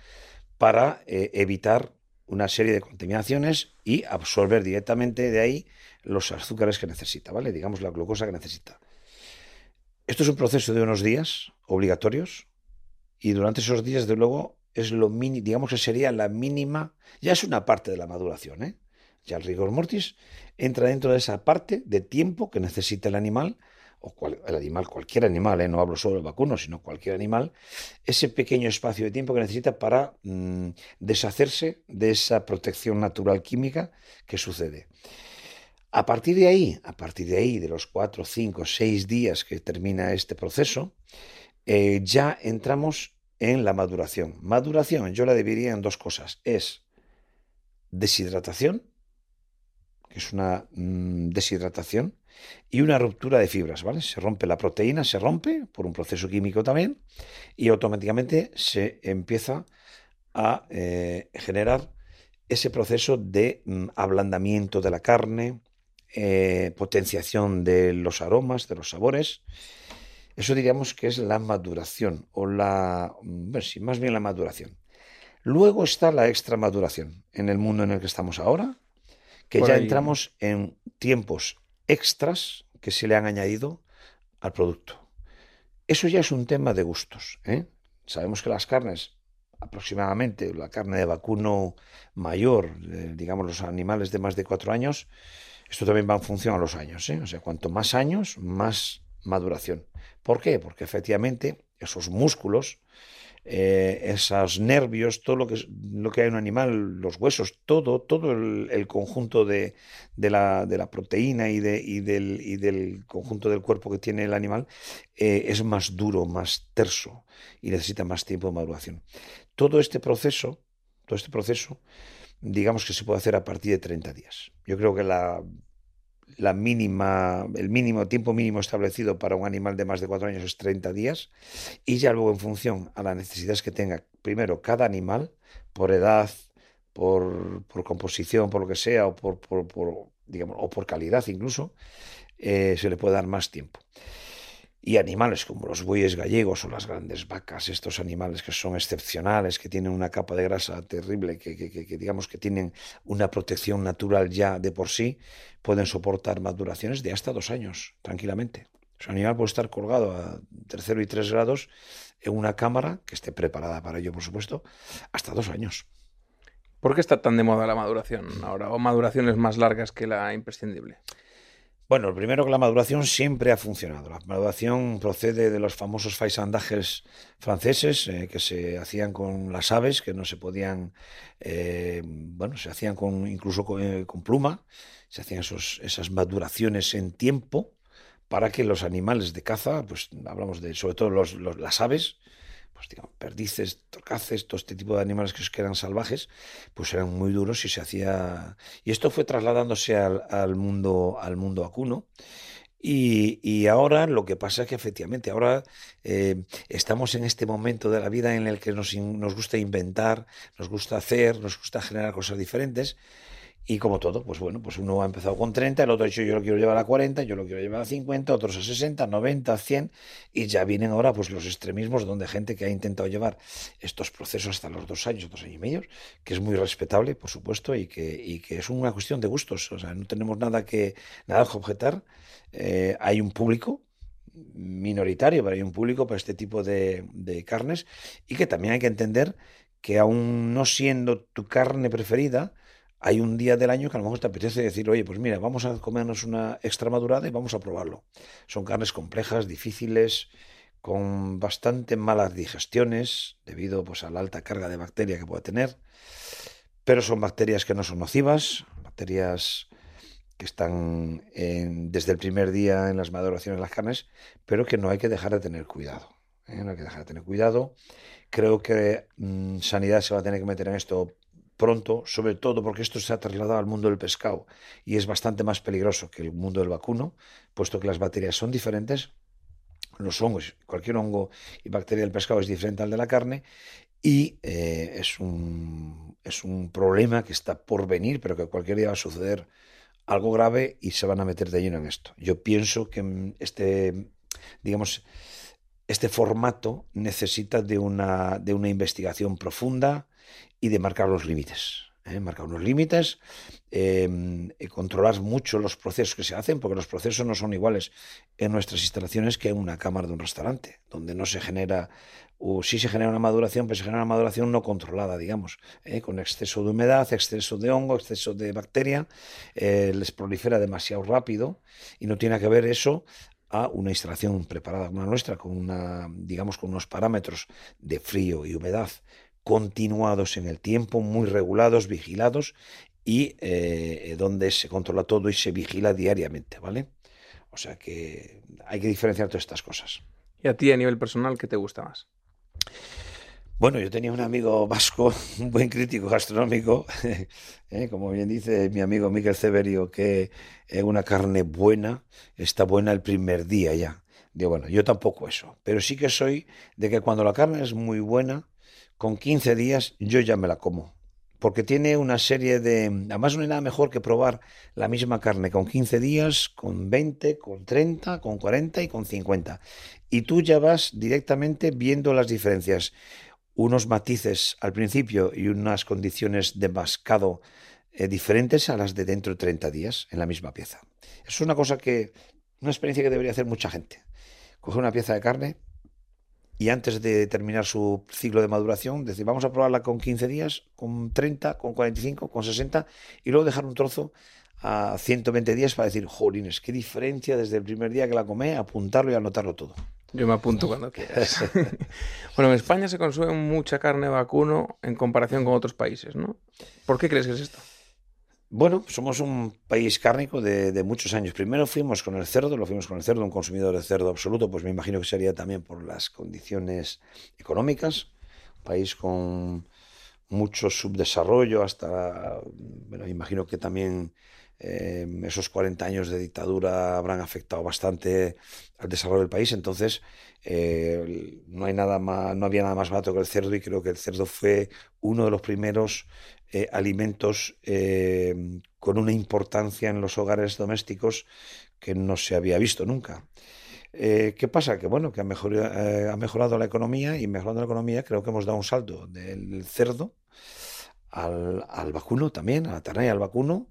para eh, evitar una serie de contaminaciones y absorber directamente de ahí los azúcares que necesita, ¿vale? Digamos la glucosa que necesita. Esto es un proceso de unos días obligatorios y durante esos días, de luego, es lo mini, digamos que sería la mínima, ya es una parte de la maduración, ¿eh? Ya el rigor mortis entra dentro de esa parte de tiempo que necesita el animal o el animal, cualquier animal, ¿eh? no hablo solo del vacuno, sino cualquier animal, ese pequeño espacio de tiempo que necesita para mm, deshacerse de esa protección natural química que sucede. A partir de ahí, a partir de ahí, de los cuatro, cinco, seis días que termina este proceso, eh, ya entramos en la maduración. Maduración, yo la dividiría en dos cosas. Es deshidratación, que es una mm, deshidratación, y una ruptura de fibras, ¿vale? Se rompe la proteína, se rompe por un proceso químico también y automáticamente se empieza a eh, generar ese proceso de mm, ablandamiento de la carne, eh, potenciación de los aromas, de los sabores. Eso diríamos que es la maduración o la, mm, bueno, sí, más bien la maduración. Luego está la extra maduración en el mundo en el que estamos ahora, que ya entramos en tiempos extras que se le han añadido al producto. Eso ya es un tema de gustos. ¿eh? Sabemos que las carnes, aproximadamente la carne de vacuno mayor, digamos los animales de más de cuatro años, esto también va en función a los años. ¿eh? O sea, cuanto más años, más maduración. ¿Por qué? Porque efectivamente esos músculos eh, esos nervios, todo lo que, lo que hay en un animal, los huesos, todo, todo el, conjunto de, la, proteína y, de, y, del, y, del, conjunto del cuerpo que tiene el animal eh, es más duro, más terso y necesita más tiempo de maduración. Todo este proceso, todo este proceso, digamos que se puede hacer a partir de 30 días. Yo creo que la la mínima, el mínimo tiempo mínimo establecido para un animal de más de cuatro años es 30 días. Y ya luego en función a las necesidades que tenga primero cada animal por edad, por, composición, por lo que sea o por, digamos, o por calidad incluso, eh, se le puede dar más tiempo y animales como los bueyes gallegos o las grandes vacas, estos animales que son excepcionales, que tienen una capa de grasa terrible, que, digamos que tienen una protección natural ya de por sí, pueden soportar maduraciones de hasta dos años, tranquilamente. Su animal puede estar colgado a tercero y tres grados en una cámara que esté preparada para ello, por supuesto, hasta dos años. ¿Por qué está tan de moda la maduración ahora? ¿O maduraciones más largas que la imprescindible? Bueno, lo primero que la maduración siempre ha funcionado. La maduración procede de los famosos faisandajes franceses eh, que se hacían con las aves, que no se podían, eh, bueno, se hacían con, incluso eh, con, pluma, se hacían esos, esas maduraciones en tiempo para que los animales de caza, pues hablamos de sobre todo las aves, pues digamos, perdices, torcaces, todo este tipo de animales que eran salvajes, pues eran muy duros y se hacía... Y esto fue trasladándose al, mundo, al mundo vacuno. Y, ahora lo que pasa es que efectivamente ahora eh, estamos en este momento de la vida en el que nos, nos gusta inventar, nos gusta hacer, nos gusta generar cosas diferentes y como todo, pues bueno, pues uno ha empezado con 30, el otro ha dicho yo lo quiero llevar a 40, yo lo quiero llevar a 50, otros a 60, 90, 100, y ya vienen ahora pues los extremismos donde gente que ha intentado llevar estos procesos hasta los dos años, dos años y medio, que es muy respetable, por supuesto, y que, y que es una cuestión de gustos, o sea, no tenemos nada que, nada que objetar. Eh, hay un público minoritario, pero hay un público para este tipo de, de carnes, y que también hay que entender que aún no siendo tu carne preferida, hay un día del año que a lo mejor te apetece decir, oye, pues mira, vamos a comernos una extra madurada y vamos a probarlo. Son carnes complejas, difíciles, con bastante malas digestiones, debido pues, a la alta carga de bacteria que puede tener, pero son bacterias que no son nocivas, bacterias que están desde el primer día en las maduraciones de las carnes, pero que no hay que dejar de tener cuidado. ¿eh? No hay que dejar de tener cuidado. Creo que mm, Sanidad se va a tener que meter en esto pronto, sobre todo porque esto se ha trasladado al mundo del pescado y es bastante más peligroso que el mundo del vacuno, puesto que las bacterias son diferentes, los hongos, cualquier hongo y bacteria del pescado es diferente al de la carne y eh, es, un, es un problema que está por venir, pero que cualquier día va a suceder algo grave y se van a meter de lleno en esto. Yo pienso que este, digamos, este formato necesita de una, de una investigación profunda, y de marcar los límites. ¿eh? Marcar unos límites, em, controlar mucho los procesos que se hacen, porque los procesos no son iguales en nuestras instalaciones que en una cámara de un restaurante, donde no se genera, o sí se genera una maduración, pero se genera una maduración no controlada, digamos, ¿eh? con exceso de humedad, exceso de hongo, exceso de bacteria, eh, les prolifera demasiado rápido y no tiene que ver eso a una instalación preparada como la nuestra, con una, digamos, con unos parámetros de frío y humedad continuados en el tiempo, muy regulados, vigilados y eh, donde se controla todo y se vigila diariamente, ¿vale? O sea que hay que diferenciar todas estas cosas. ¿Y a ti a nivel personal qué te gusta más? Bueno, yo tenía un amigo vasco, un buen crítico gastronómico, ¿eh? como bien dice mi amigo Miguel Severio, que es una carne buena está buena el primer día ya. Digo, bueno, yo tampoco eso, pero sí que soy de que cuando la carne es muy buena, con 15 días yo ya me la como. Porque tiene una serie de... Además no hay nada mejor que probar la misma carne con 15 días, con 20, con 30, con 40 y con 50. Y tú ya vas directamente viendo las diferencias unos matices al principio y unas condiciones de mascado eh, diferentes a las de dentro de 30 días en la misma pieza. Es una cosa que, una experiencia que debería hacer mucha gente. Coger una pieza de carne y antes de terminar su ciclo de maduración, decir, vamos a probarla con 15 días, con 30, con 45, con 60 y luego dejar un trozo a 120 días para decir, jolines, qué diferencia desde el primer día que la comé, apuntarlo y anotarlo todo. Yo me apunto cuando quieras. bueno, en España se consume mucha carne vacuno en comparación con otros países, ¿no? ¿Por qué crees que es esto? Bueno, somos un país cárnico de, muchos años. Primero fuimos con el cerdo, lo fuimos con el cerdo, un consumidor de cerdo absoluto, pues me imagino que sería también por las condiciones económicas. Un país con mucho subdesarrollo, hasta, bueno, imagino que también eh, esos 40 años de dictadura habrán afectado bastante al desarrollo del país. Entonces, eh, no, hay nada más, no había nada más barato que el cerdo y creo que el cerdo fue uno de los primeros eh, alimentos con una importancia en los hogares domésticos que no se había visto nunca. ¿Qué pasa? Que bueno, que ha mejorado, ha mejorado la economía y mejorando la economía creo que hemos dado un salto del cerdo al, al vacuno también, a la ternera y al vacuno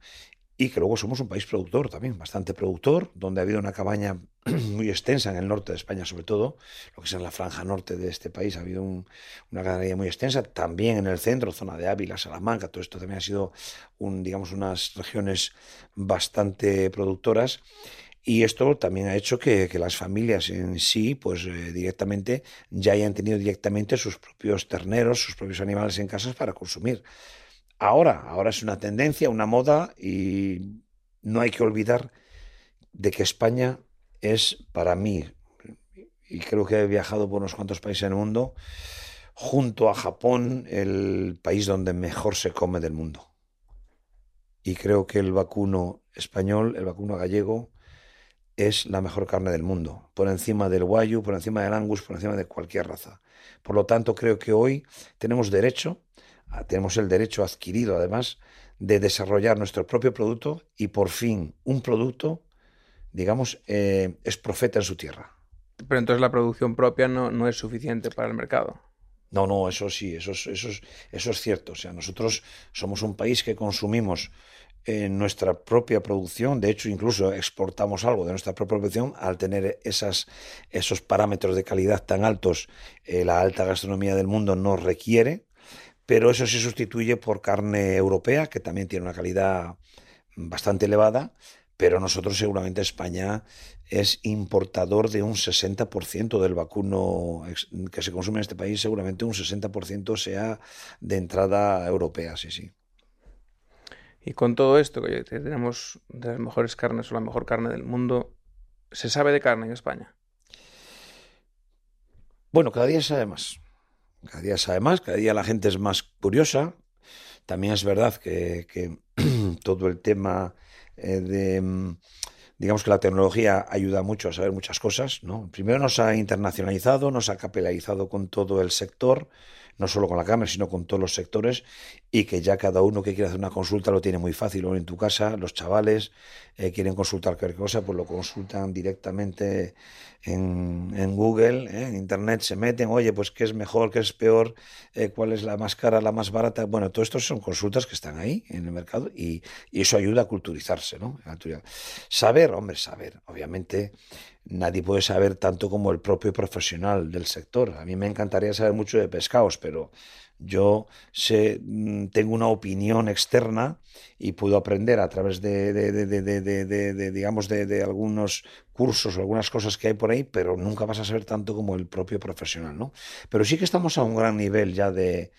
y que luego somos un país productor también, bastante productor, donde ha habido una cabaña muy extensa en el norte de España, sobre todo, lo que es la franja norte de este país, ha habido una ganadería muy extensa, también en el centro, zona de Ávila, Salamanca, todo esto también ha sido, un, digamos, unas regiones bastante productoras. Y esto también ha hecho que, las familias en sí, pues eh, directamente, ya hayan tenido directamente sus propios terneros, sus propios animales en casas para consumir ahora, ahora es una tendencia, una moda y no hay que olvidar de que España es para mí, y creo que he viajado por unos cuantos países en el mundo, junto a Japón, el país donde mejor se come del mundo. Y creo que el vacuno español, el vacuno gallego, es la mejor carne del mundo, por encima del guayu, por encima del angus, por encima de cualquier raza. Por lo tanto, creo que hoy tenemos derecho tenemos el derecho adquirido, además, de desarrollar nuestro propio producto y por fin un producto, digamos, eh, es profeta en su tierra. Pero entonces la producción propia no, no es suficiente para el mercado. No, no, eso sí, eso es, eso, eso es cierto. O sea, nosotros somos un país que consumimos en nuestra propia producción, de hecho incluso exportamos algo de nuestra propia producción al tener esas, esos parámetros de calidad tan altos, eh, la alta gastronomía del mundo nos requiere pero eso se sustituye por carne europea, que también tiene una calidad bastante elevada, pero nosotros seguramente España es importador de un 60% del vacuno que se consume en este país, seguramente un 60% sea de entrada europea, sí, sí. Y con todo esto, que tenemos de las mejores carnes o la mejor carne del mundo, ¿se sabe de carne en España? Bueno, cada día se sabe más. Cada día sabe más, cada día la gente es más curiosa. También es verdad que, todo el tema eh, de, mm, digamos que la tecnología ayuda mucho a saber muchas cosas. ¿no? Primero nos ha internacionalizado, nos ha capitalizado con todo el sector no solo con la cámara, sino con todos los sectores, y que ya cada uno que quiere hacer una consulta lo tiene muy fácil. En tu casa, los chavales eh, quieren consultar cualquier cosa, pues lo consultan directamente en, Google, ¿eh? en Internet, se meten, oye, pues qué es mejor, qué es peor, eh, cuál es la más cara, la más barata. Bueno, todo esto son consultas que están ahí en el mercado y, y eso ayuda a culturizarse, ¿no? Saber, hombre, saber, obviamente nadie puede saber tanto como el propio profesional del sector. A mí me encantaría saber mucho de pescados, pero Yo sé, mm, tengo una opinión externa y puedo aprender a través de, digamos, de, algunos cursos o algunas cosas que hay por ahí, pero nunca vas a saber tanto como el propio profesional, ¿no? Pero sí que estamos a un gran nivel ya de,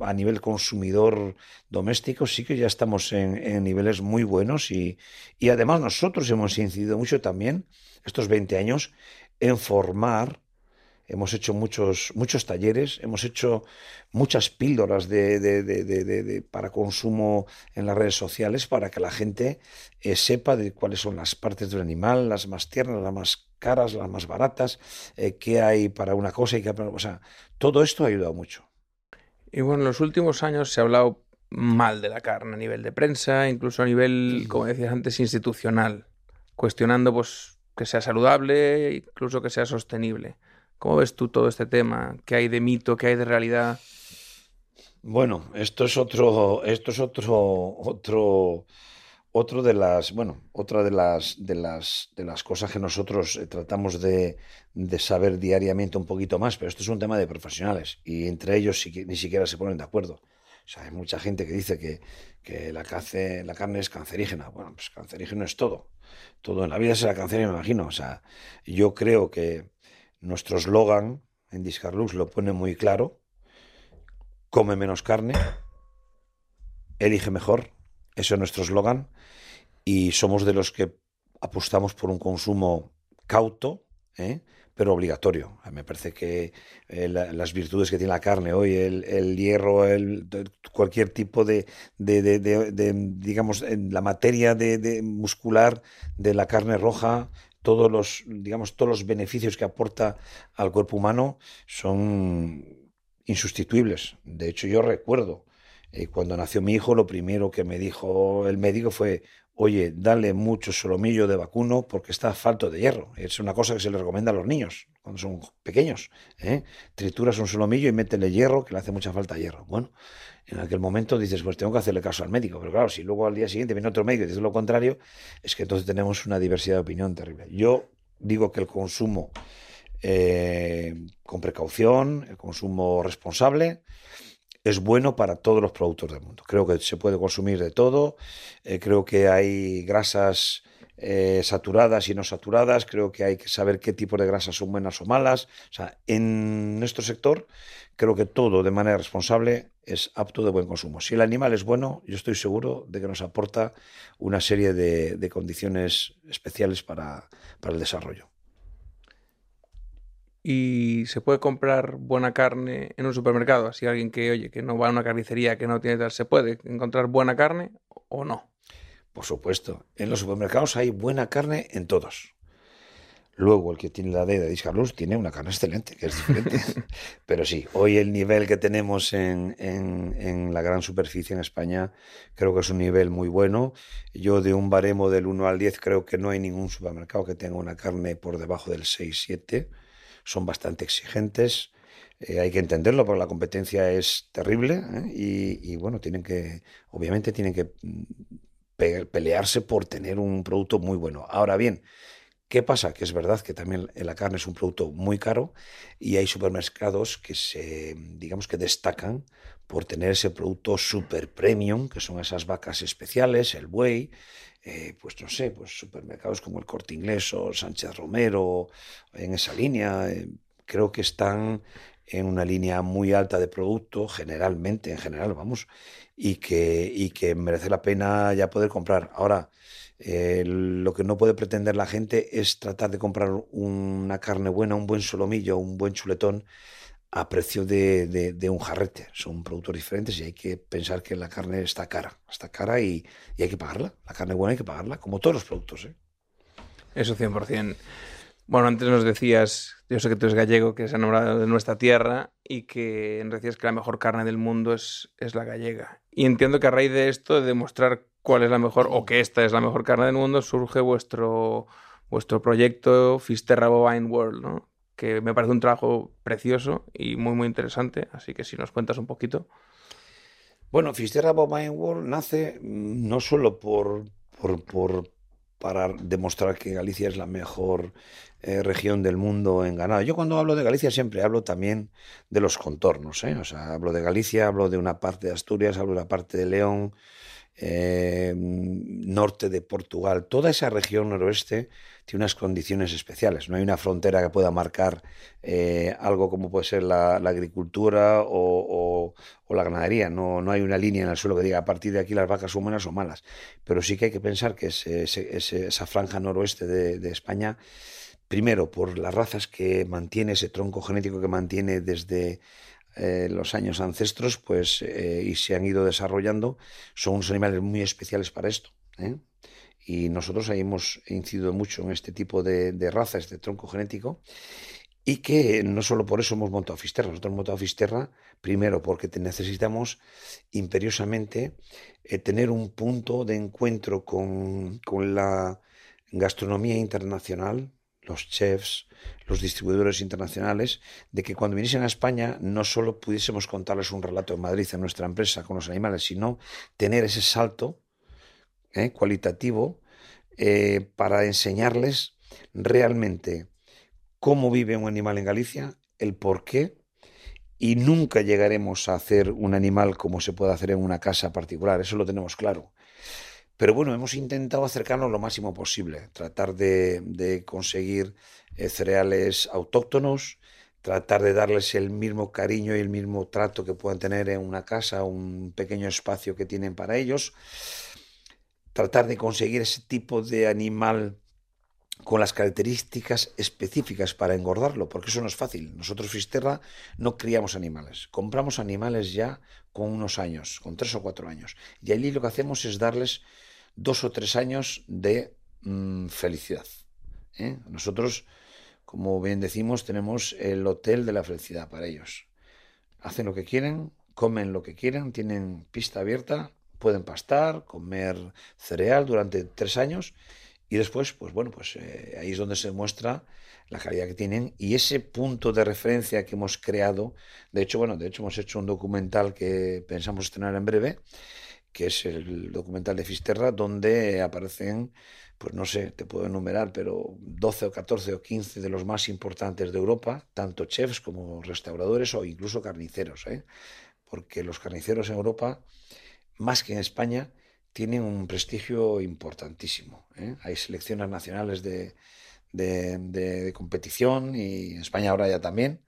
a nivel consumidor doméstico, sí que ya estamos en, niveles muy buenos y, y además nosotros hemos incidido mucho también estos 20 años en formar hemos hecho muchos, muchos talleres, hemos hecho muchas píldoras de, para consumo en las redes sociales para que la gente eh, sepa de cuáles son las partes del animal, las más tiernas, las más caras, las más baratas, eh, qué hay para una cosa y qué para... O sea, todo esto ha ayudado mucho. Y bueno, en los últimos años se ha hablado mal de la carne a nivel de prensa, incluso a nivel, como decías antes, institucional, cuestionando pues que sea saludable, incluso que sea sostenible. ¿Cómo ves tú todo este tema? ¿Qué hay de mito? ¿Qué hay de realidad? Bueno, esto es otro, esto es otro, otro, otro de las, bueno, otra de las, de las, de las cosas que nosotros eh, tratamos de, saber diariamente un poquito más, pero esto es un tema de profesionales y entre ellos ni siquiera se ponen de acuerdo. O sea, hay mucha gente que dice que, que la, la carne es cancerígena. Bueno, pues cancerígeno es todo. Todo en la vida será cancerígeno, me imagino. O sea, yo creo que nuestro eslogan en Discarlux lo pone muy claro. Come menos carne, elige mejor. Eso es nuestro eslogan. Y somos de los que apostamos por un consumo cauto, ¿eh? pero obligatorio. Me parece que eh, las virtudes que tiene la carne hoy, el, hierro, el, cualquier tipo de, digamos, en la materia de, muscular de la carne roja, todos los, digamos, todos los beneficios que aporta al cuerpo humano son insustituibles. De hecho, yo recuerdo eh, cuando nació mi hijo, lo primero que me dijo el médico fue, oye, dale mucho solomillo de vacuno porque está falto de hierro. Es una cosa que se le recomienda a los niños cuando son pequeños. ¿eh? Trituras un solomillo y métele hierro, que le hace mucha falta hierro. Bueno, en aquel momento dices, pues tengo que hacerle caso al médico. Pero claro, si luego al día siguiente viene otro médico y dice lo contrario, es que entonces tenemos una diversidad de opinión terrible. Yo digo que el consumo eh, con precaución, el consumo responsable, es bueno para todos los productos del mundo. Creo que se puede consumir de todo, eh, creo que hay grasas eh, saturadas y no saturadas, creo que hay que saber qué tipo de grasas son buenas o malas. O sea, en nuestro sector creo que todo de manera responsable es apto de buen consumo. Si el animal es bueno, yo estoy seguro de que nos aporta una serie de, condiciones especiales para, para el desarrollo y se puede comprar buena carne en un supermercado. Si alguien que, oye, que no va a una carnicería, que no tiene tal, ¿se puede encontrar buena carne o no? Por supuesto. En los supermercados hay buena carne en todos. Luego, el que tiene la D de Discarlus tiene una carne excelente, que es diferente. Pero sí, hoy el nivel que tenemos en, en, la gran superficie en España creo que es un nivel muy bueno. Yo de un baremo del 1 al 10 creo que no hay ningún supermercado que tenga una carne por debajo del 6-7 son bastante exigentes. Eh, hay que entenderlo porque la competencia es terrible ¿eh? y, bueno, tienen que, obviamente tienen que pelearse por tener un producto muy bueno. Ahora bien, ¿qué pasa? Que es verdad que también la carne es un producto muy caro y hay supermercados que se, digamos que destacan por tener ese producto super premium, que son esas vacas especiales, el buey, eh, pues no sé, pues supermercados como el Corte Inglés o Sánchez Romero, en esa línea, eh, creo que están en una línea muy alta de producto, generalmente, en general, vamos, y que, y que merece la pena ya poder comprar. Ahora, eh, lo que no puede pretender la gente es tratar de comprar una carne buena, un buen solomillo, un buen chuletón, a precio de, un jarrete. Son productos diferentes y hay que pensar que la carne está cara. Está cara y, hay que pagarla. La carne buena hay que pagarla, como todos los productos. ¿eh? Eso 100%. Bueno, antes nos decías, yo sé que tú eres gallego, que es enamorado de nuestra tierra y que decías que la mejor carne del mundo es, es la gallega. Y entiendo que a raíz de esto, de demostrar cuál es la mejor o que esta es la mejor carne del mundo, surge vuestro, vuestro proyecto Fisterra Bovine World, ¿no? que me parece un trabajo precioso y muy, muy interesante. Así que si nos cuentas un poquito. Bueno, Fisterra Bovine World nace no solo por, por, para demostrar que Galicia es la mejor eh, región del mundo en ganado. Yo cuando hablo de Galicia siempre hablo también de los contornos, ¿eh? o sea, hablo de Galicia, hablo de una parte de Asturias, hablo de la parte de León, eh, norte de Portugal, toda esa región noroeste tiene unas condiciones especiales. No hay una frontera que pueda marcar eh, algo como puede ser la, agricultura o, la ganadería. No, no hay una línea en el suelo que diga a partir de aquí las vacas son buenas o malas. Pero sí que hay que pensar que esa franja noroeste de España primero por las razas que mantiene, ese tronco genético que mantiene desde eh, los años ancestros, pues, eh, y se han ido desarrollando, son unos animales muy especiales para esto. Y nosotros ahí hemos incidido mucho en este tipo de, razas de tronco genético y que no solo por eso hemos montado Fisterra, nosotros hemos montado Fisterra primero porque necesitamos imperiosamente tener un punto de encuentro con, con la gastronomía internacional, los chefs, los distribuidores internacionales, de que cuando viniesen a España no solo pudiésemos contarles un relato en Madrid en nuestra empresa con los animales, sino tener ese salto eh, cualitativo eh, para enseñarles realmente cómo vive un animal en Galicia, el por qué, y nunca llegaremos a hacer un animal como se puede hacer en una casa particular, eso lo tenemos claro. Pero bueno, hemos intentado acercarnos lo máximo posible, tratar de, conseguir eh, cereales autóctonos, tratar de darles el mismo cariño y el mismo trato que puedan tener en una casa, un pequeño espacio que tienen para ellos, tratar de conseguir ese tipo de animal con las características específicas para engordarlo, porque eso no es fácil. Nosotros, Fisterra, no criamos animales. Compramos animales ya con unos años, con tres o cuatro años. Y allí lo que hacemos es darles dos o tres años de mm, felicidad. ¿eh? Nosotros, como bien decimos, tenemos el hotel de la felicidad para ellos. Hacen lo que quieren, comen lo que quieren, tienen pista abierta, pueden pastar, comer cereal durante tres años y después, pues bueno, pues eh, ahí es donde se muestra la calidad que tienen y ese punto de referencia que hemos creado. De hecho, bueno, de hecho hemos hecho un documental que pensamos estrenar en breve que es el documental de Fisterra, donde aparecen, pues no sé, te puedo enumerar, pero 12 o 14 o 15 de los más importantes de Europa, tanto chefs como restauradores o incluso carniceros, ¿eh? porque los carniceros en Europa, más que en España, tienen un prestigio importantísimo. ¿eh? Hay selecciones nacionales de, de, competición y en España ahora ya también,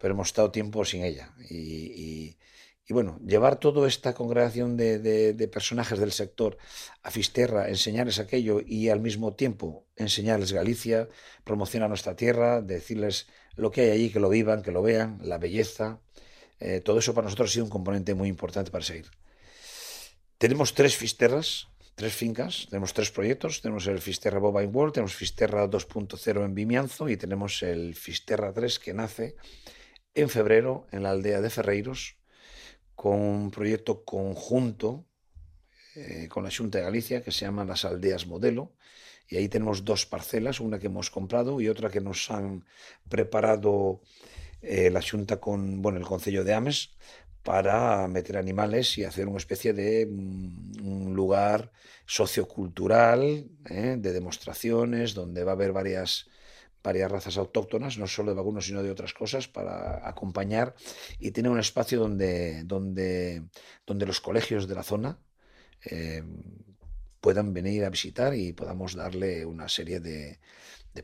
pero hemos estado tiempo sin ella. y, y bueno, llevar toda esta congregación de, personajes del sector a Fisterra, enseñarles aquello y al mismo tiempo enseñarles Galicia, promocionar nuestra tierra, decirles lo que hay allí, que lo vivan, que lo vean, la belleza, eh, todo eso para nosotros ha sido un componente muy importante para seguir. Tenemos tres Fisterras, tres fincas, tenemos tres proyectos, tenemos el Fisterra Bovine World, tenemos Fisterra 2.0 en Vimianzo y tenemos el Fisterra 3 que nace en febrero en la aldea de Ferreiros, con un proyecto conjunto eh, con la Junta de Galicia que se llama Las Aldeas Modelo. Y ahí tenemos dos parcelas, una que hemos comprado y otra que nos han preparado eh, la Junta con bueno, el Concello de Ames para meter animales y hacer una especie de mm, un lugar sociocultural eh, de demostraciones donde va a haber varias varias razas autóctonas, no solo de vacunos, sino de otras cosas, para acompañar. Y tiene un espacio donde, donde, donde los colegios de la zona eh, puedan venir a visitar y podamos darle una serie de,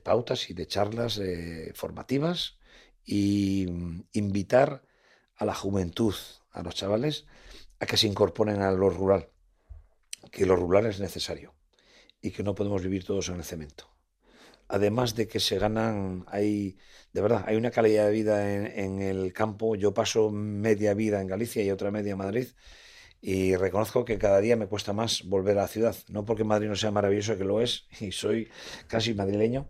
pautas y de charlas eh, formativas y invitar a la juventud, a los chavales, a que se incorporen a lo rural, que lo rural es necesario y que no podemos vivir todos en el cemento además de que se ganan, hay, de verdad, hay una calidad de vida en, el campo. Yo paso media vida en Galicia y otra media en Madrid y reconozco que cada día me cuesta más volver a la ciudad. No porque Madrid no sea maravilloso, que lo es, y soy casi madrileño,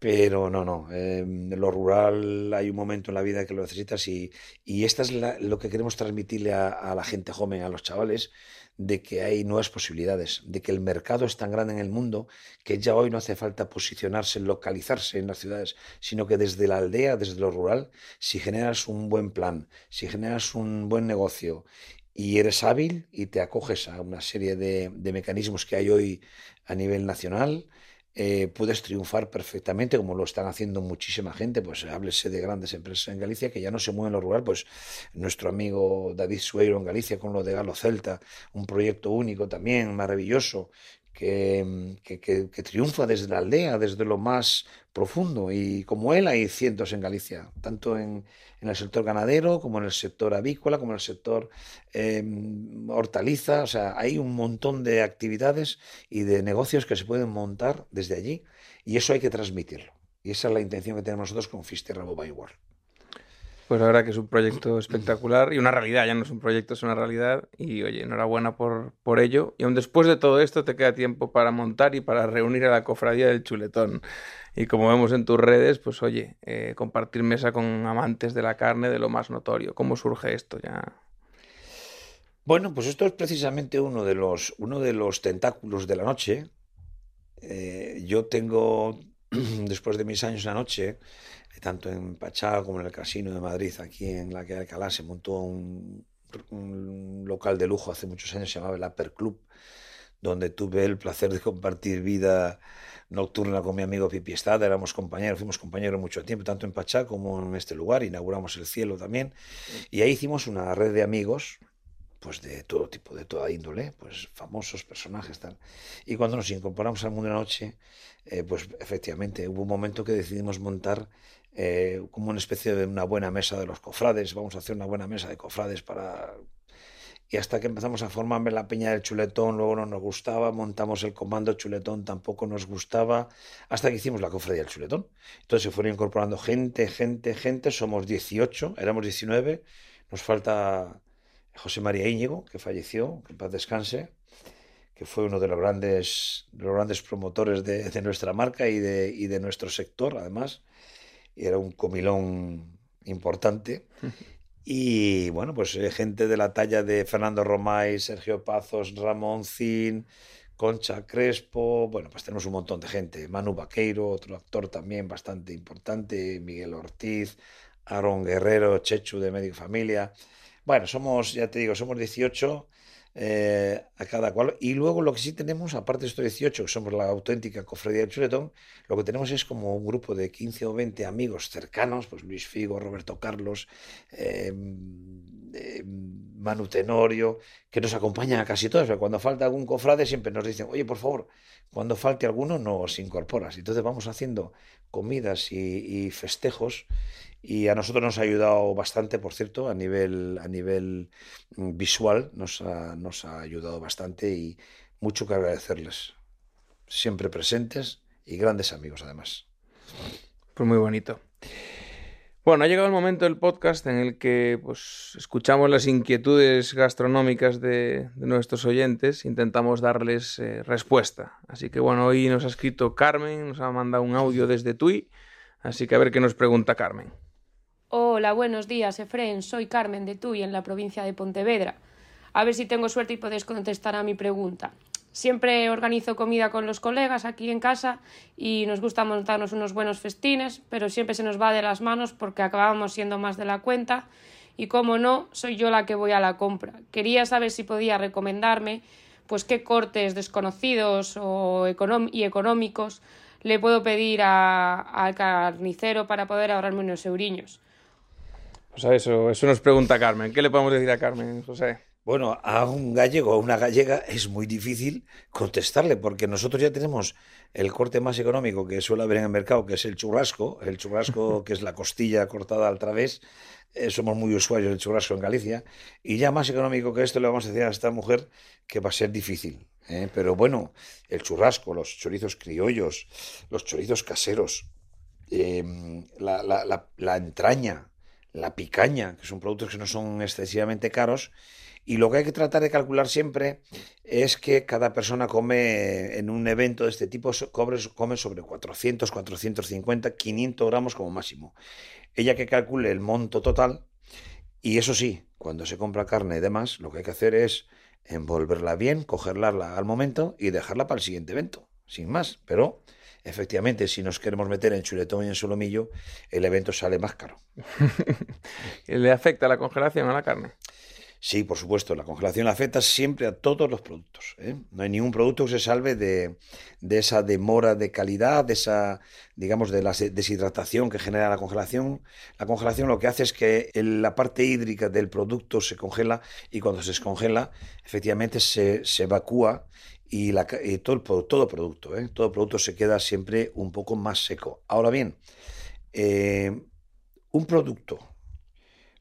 pero no, no. en lo rural hay un momento en la vida que lo necesitas y, y esto es lo que queremos transmitirle a, a la gente joven, a los chavales, de que hay nuevas posibilidades, de que el mercado es tan grande en el mundo que ya hoy no hace falta posicionarse, localizarse en las ciudades, sino que desde la aldea, desde lo rural, si generas un buen plan, si generas un buen negocio y eres hábil y te acoges a una serie de, mecanismos que hay hoy a nivel nacional, eh, puedes triunfar perfectamente, como lo están haciendo muchísima gente, pues háblese de grandes empresas en Galicia que ya no se mueven lo rural, pues nuestro amigo David Sueiro en Galicia con lo de Galo Celta, un proyecto único también, maravilloso, que, que, triunfa desde la aldea, desde lo más profundo. Y como él hay cientos en Galicia, tanto en, el sector ganadero como en el sector avícola, como en el sector em, hortaliza. O sea, hay un montón de actividades y de negocios que se pueden montar desde allí y eso hay que transmitirlo. Y esa es la intención que tenemos nosotros con Fisterra by World. Pues verdad que es un proyecto espectacular y una realidad, ya no es un proyecto, es una realidad. Y oye, enhorabuena por, por ello. Y aún después de todo esto te queda tiempo para montar y para reunir a la cofradía del chuletón. Y como vemos en tus redes, pues oye, eh, compartir mesa con amantes de la carne de lo más notorio. ¿Cómo surge esto ya? Bueno, pues esto es precisamente uno de los, uno de los tentáculos de la noche. Eh, yo tengo, después de mis años en la noche, tanto en Pachá como en el Casino de Madrid, aquí en la que Alcalá, se montó un, local de lujo hace muchos años, se llamaba el Upper Club, donde tuve el placer de compartir vida nocturna con mi amigo Pipi Estrada, éramos compañeros, fuimos compañeros mucho tiempo, tanto en Pachá como en este lugar, inauguramos el cielo también, y ahí hicimos una red de amigos, pues de todo tipo, de toda índole, pues famosos personajes, tal. Y cuando nos incorporamos al mundo de la noche, eh, pues efectivamente hubo un momento que decidimos montar eh, como una especie de una buena mesa de los cofrades, vamos a hacer una buena mesa de cofrades para... Y hasta que empezamos a formarme la peña del chuletón, luego no nos gustaba, montamos el comando chuletón, tampoco nos gustaba, hasta que hicimos la cofradía del chuletón. Entonces se fueron incorporando gente, gente, gente, somos 18, éramos 19, nos falta José María Íñigo, que falleció, que en paz descanse, que fue uno de los grandes, los grandes promotores de, de nuestra marca y de, y de nuestro sector, además era un comilón importante. Y bueno, pues eh, gente de la talla de Fernando Romay, Sergio Pazos, Ramón Zin, Concha Crespo, bueno, pues tenemos un montón de gente. Manu Vaqueiro, otro actor también bastante importante, Miguel Ortiz, Aaron Guerrero, Chechu de Medio Familia. Bueno, somos, ya te digo, somos 18 eh, a cada cual. Y luego lo que sí tenemos, aparte de estos 18, que somos la auténtica cofradía del chuletón, lo que tenemos es como un grupo de 15 o 20 amigos cercanos, pues Luis Figo, Roberto Carlos, eh, eh, Manu Tenorio, que nos acompañan a casi todos. Cuando falta algún cofrade siempre nos dicen, oye, por favor, cuando falte alguno nos incorporas. Entonces vamos haciendo comidas y festejos y a nosotros nos ha ayudado bastante, por cierto, a nivel, a nivel mm, visual, nos ha, nos ha ayudado bastante y mucho que agradecerles. Siempre presentes y grandes amigos además. Pues muy bonito. Bueno, ha llegado el momento del podcast en el que pues, escuchamos las inquietudes gastronómicas de, nuestros oyentes, intentamos darles eh, respuesta. Así que bueno, hoy nos ha escrito Carmen, nos ha mandado un audio desde Tui, así que a ver qué nos pregunta Carmen. Hola, buenos días, Efren. Soy Carmen de Tuy, en la provincia de Pontevedra. A ver si tengo suerte y podéis contestar a mi pregunta. Siempre organizo comida con los colegas aquí en casa y nos gusta montarnos unos buenos festines, pero siempre se nos va de las manos porque acabamos siendo más de la cuenta y como no, soy yo la que voy a la compra. Quería saber si podía recomendarme pues qué cortes desconocidos o y económicos le puedo pedir al carnicero para poder ahorrarme unos euriños. O sea, eso, eso nos pregunta Carmen. ¿Qué le podemos decir a Carmen, José? Bueno, a un gallego o una gallega es muy difícil contestarle porque nosotros ya tenemos el corte más económico que suele haber en el mercado, que es el churrasco, el churrasco que es la costilla cortada al través. Eh, somos muy usuarios del churrasco en Galicia y ya más económico que esto le vamos a decir a esta mujer que va a ser difícil. ¿eh? Pero bueno, el churrasco, los chorizos criollos, los chorizos caseros, la, la, la entraña, la picaña, que son productos que no son excesivamente caros. Y lo que hay que tratar de calcular siempre es que cada persona come en un evento de este tipo, come sobre 400, 450, 500 gramos como máximo. Ella que calcule el monto total y eso sí, cuando se compra carne y demás, lo que hay que hacer es envolverla bien, cogerla al momento y dejarla para el siguiente evento, sin más. Pero efectivamente, si nos queremos meter en chuletón y en solomillo, el evento sale más caro. ¿Le afecta la congelación a la carne? Sí, por supuesto, la congelación afecta siempre a todos los productos. ¿eh? No hay ningún producto que se salve de, esa demora de calidad, de esa, digamos, de la deshidratación que genera la congelación. La congelación lo que hace es que la parte hídrica del producto se congela y cuando se descongela, efectivamente se, evacúa y, todo, todo producto, ¿eh? todo producto se queda siempre un poco más seco. Ahora bien, eh, un producto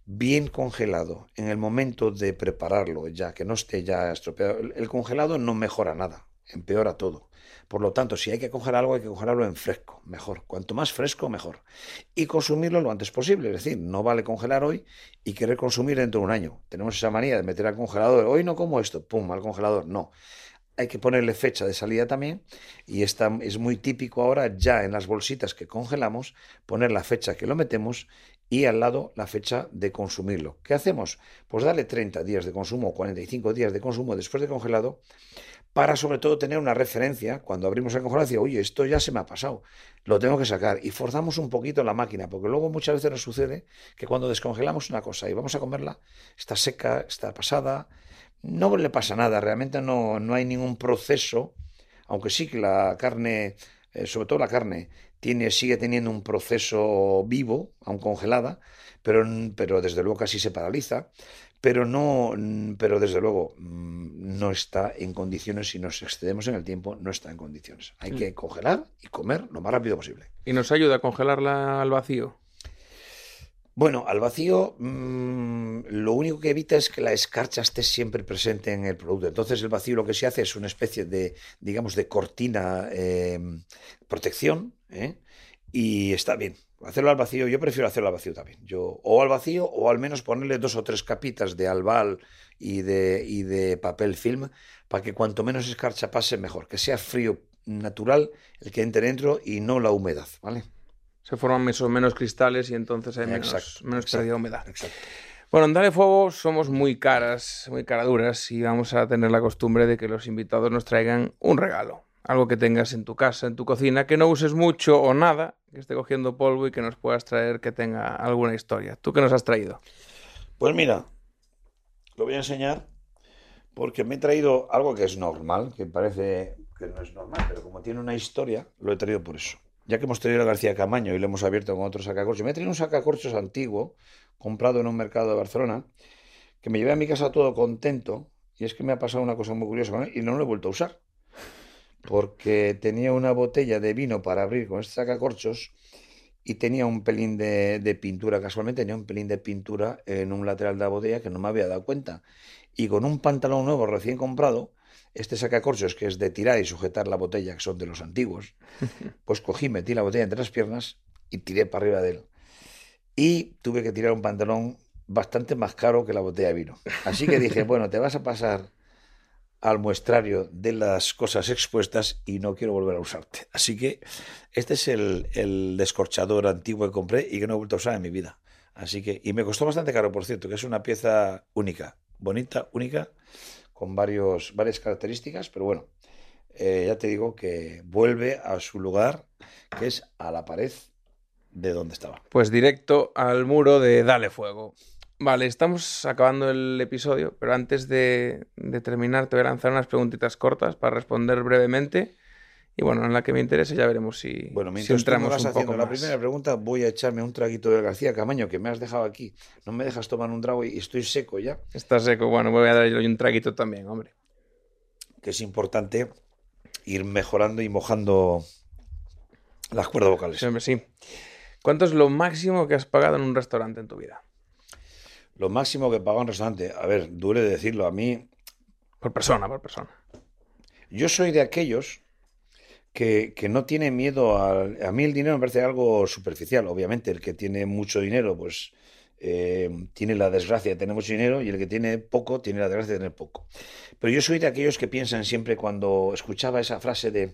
bien congelado en el momento de prepararlo, ya que no esté ya estropeado, el congelado no mejora nada, empeora todo. Por lo tanto, si hay que congelar algo, hay que congelarlo en fresco, mejor. Cuanto más fresco, mejor. Y consumirlo lo antes posible. Es decir, no vale congelar hoy y querer consumir dentro de un año. Tenemos esa manía de meter al congelador. Hoy no como esto, pum, al congelador. No. Hay que ponerle fecha de salida también y esta, es muy típico ahora ya en las bolsitas que congelamos poner la fecha que lo metemos y al lado la fecha de consumirlo. ¿Qué hacemos? Pues darle 30 días de consumo o 45 días de consumo después de congelado para sobre todo tener una referencia cuando abrimos el congelador y oye, esto ya se me ha pasado, lo tengo que sacar y forzamos un poquito la máquina, porque luego muchas veces nos sucede que cuando descongelamos una cosa y vamos a comerla, está seca, está pasada, no le pasa nada, realmente no, no hay ningún proceso, aunque sí que la carne, eh, sobre todo la carne, sigue teniendo un proceso vivo, aún congelada, pero, pero desde luego casi se paraliza, pero, no, pero desde luego mm, no está en condiciones, si nos excedemos en el tiempo, no está en condiciones. Hay mm. que congelar y comer lo más rápido posible. ¿Y nos ayuda a congelarla al vacío? Bueno, al vacío mm, lo único que evita es que la escarcha esté siempre presente en el producto. Entonces el vacío lo que se hace es una especie de, digamos, de cortina eh, protección ¿eh? y está bien. Hacerlo al vacío, yo prefiero hacerlo al vacío también. Yo, o al vacío o al menos ponerle dos o tres capitas de albal y de, y de papel film para que cuanto menos escarcha pase mejor, que sea frío natural el que entre dentro y no la humedad, ¿vale? Se forman menos, cristales y entonces hay menos, menos pérdida de humedad. Bueno, en Dale Fuego somos muy caras, muy caraduras y vamos a tener la costumbre de que los invitados nos traigan un regalo. Algo que tengas en tu casa, en tu cocina, que no uses mucho o nada, que esté cogiendo polvo y que nos puedas traer que tenga alguna historia. ¿Tú qué nos has traído? Pues mira, lo voy a enseñar porque me he traído algo que es normal, que parece que no es normal, pero como tiene una historia, lo he traído por eso ya que hemos tenido a García Camaño y lo hemos abierto con otro sacacorchos, me he traído un sacacorchos antiguo, comprado en un mercado de Barcelona, que me llevé a mi casa todo contento, y es que me ha pasado una cosa muy curiosa con él, y no lo he vuelto a usar, porque tenía una botella de vino para abrir con este sacacorchos, y tenía un pelín de, de, pintura, casualmente tenía un pelín de pintura en un lateral de la botella que no me había dado cuenta. Y con un pantalón nuevo recién comprado, este sacacorchos que es de tirar y sujetar la botella, que son de los antiguos, pues cogí, metí la botella entre las piernas y tiré para arriba de él. Y tuve que tirar un pantalón bastante más caro que la botella de vino. Así que dije, bueno, te vas a pasar al muestrario de las cosas expuestas y no quiero volver a usarte. Así que este es el, el descorchador antiguo que compré y que no he vuelto a usar en mi vida. Así que, y me costó bastante caro, por cierto, que es una pieza única, bonita, única, con varios, varias características, pero bueno, eh, ya te digo que vuelve a su lugar, que es a la pared de donde estaba. Pues directo al muro de Dale Fuego. Vale, estamos acabando el episodio, pero antes de, de terminar te voy a lanzar unas preguntitas cortas para responder brevemente y bueno, en la que me interese ya veremos si, bueno, mientras si entramos vas haciendo la primera pregunta, voy a echarme un traguito de García Camaño que me has dejado aquí. No me dejas tomar un trago y estoy seco ya. Está seco, bueno, voy a darle un traguito también, hombre. Que es importante ir mejorando y mojando las cuerdas vocales. Sí, hombre, sí. ¿Cuánto es lo máximo que has pagado en un restaurante en tu vida? Lo máximo que he pagado en un restaurante, a ver, duele decirlo, a mí... Por persona, por persona. Yo soy de aquellos que, no tiene miedo a... A mí el dinero me parece algo superficial, obviamente. El que tiene mucho dinero, pues eh, tiene la desgracia de tener mucho dinero y el que tiene poco tiene la desgracia de tener poco. Pero yo soy de aquellos que piensan siempre cuando escuchaba esa frase de...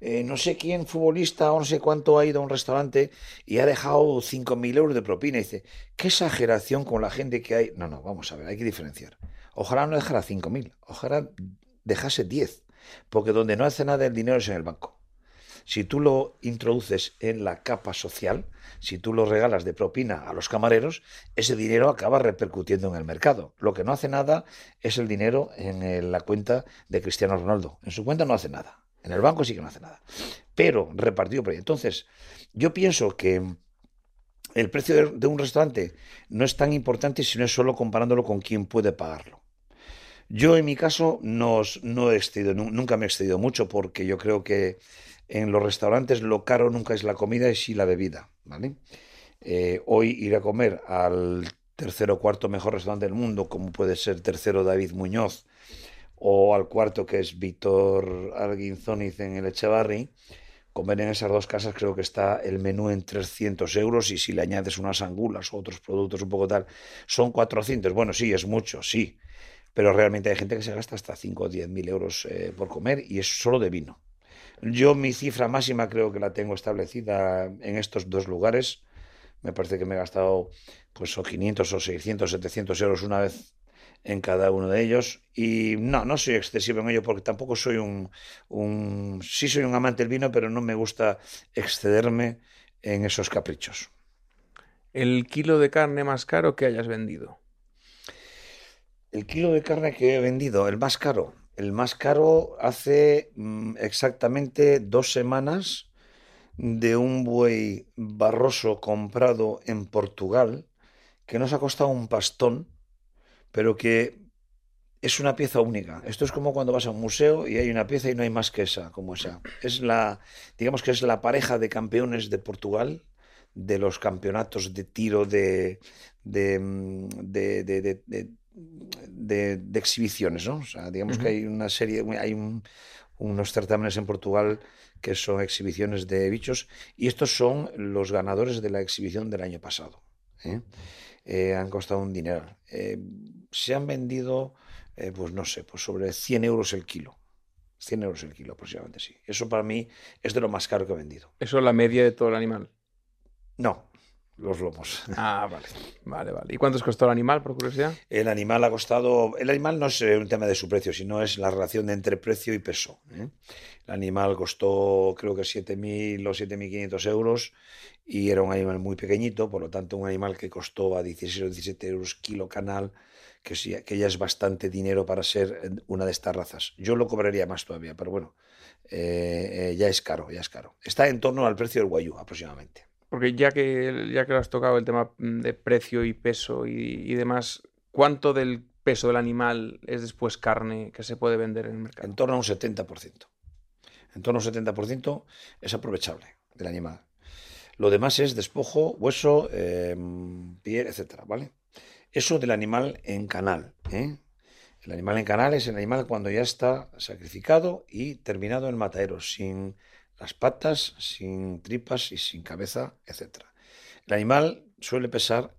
Eh, no sé quién futbolista o no sé cuánto ha ido a un restaurante y ha dejado 5.000 euros de propina. Y dice, qué exageración con la gente que hay. No, no, vamos a ver, hay que diferenciar. Ojalá no dejara 5.000, ojalá dejase 10 porque donde no hace nada el dinero es en el banco. Si tú lo introduces en la capa social, si tú lo regalas de propina a los camareros, ese dinero acaba repercutiendo en el mercado. Lo que no hace nada es el dinero en la cuenta de Cristiano Ronaldo. En su cuenta no hace nada. En el banco sí que no hace nada. Pero repartido por. Entonces, yo pienso que el precio de, un restaurante no es tan importante si no es solo comparándolo con quién puede pagarlo. Yo en mi caso no, no he excedido, nunca me he excedido mucho porque yo creo que en los restaurantes lo caro nunca es la comida y sí la bebida. ¿vale? Eh, hoy ir a comer al tercero o cuarto mejor restaurante del mundo, como puede ser tercero David Muñoz, o al cuarto que es Víctor Arguinzoniz en el Echevarri, comer en esas dos casas creo que está el menú en 300 euros y si le añades unas angulas o otros productos un poco tal, son 400. Bueno, sí, es mucho, sí, pero realmente hay gente que se gasta hasta 5 o 10 mil euros eh, por comer y es solo de vino. Yo mi cifra máxima creo que la tengo establecida en estos dos lugares. Me parece que me he gastado pues o 500 o 600, 700 euros una vez en cada uno de ellos. Y no, no soy excesivo en ello porque tampoco soy un, un, Sí soy un amante del vino, pero no me gusta excederme en esos caprichos. ¿El kilo de carne más caro que hayas vendido? El kilo de carne que he vendido, el más caro. El más caro hace mm, exactamente dos semanas de un buey barroso comprado en Portugal que nos ha costado un pastón pero que es una pieza única. Esto es como cuando vas a un museo y hay una pieza y no hay más que esa, como esa. Es la, digamos que es la pareja de campeones de Portugal de los campeonatos de tiro de, de, de, exhibiciones, ¿no? O sea, digamos que hay una serie, hay unos certámenes en Portugal que son exhibiciones de bichos y estos son los ganadores de la exhibición del año pasado. ¿eh? Eh, han costado un dinero. Eh, se han vendido, pues no sé, pues sobre 100 euros el kilo. 100 euros el kilo aproximadamente, sí. Eso para mí es de lo más caro que he vendido. ¿Eso es la media de todo el animal? No, los lomos. Ah, vale, vale, vale. ¿Y cuánto costó el animal, por curiosidad? El animal ha costado, el animal no es un tema de su precio, sino es la relación entre precio y peso. El animal costó creo que 7.000 o 7.500 euros y era un animal muy pequeñito, por lo tanto un animal que costó a 16 o 17 euros kilo canal, que, sí, que ya es bastante dinero para ser eh, una de estas razas. Yo lo cobraría más todavía, pero bueno, eh, eh, ya es caro, ya es caro. Está en torno al precio del guayú aproximadamente. Porque ya que, ya que lo has tocado el tema mm, de precio y peso y, demás, ¿cuánto del peso del animal es después carne que se puede vender en el mercado? En torno a un 70%. En torno a un 70% es aprovechable del animal. Lo demás es despojo, hueso, em, piel, etcétera, ¿vale? Eso del animal en canal. ¿eh? El animal en canal es el animal cuando ya está sacrificado y terminado en matadero, sin las patas, sin tripas y sin cabeza, etcétera. El animal suele pesar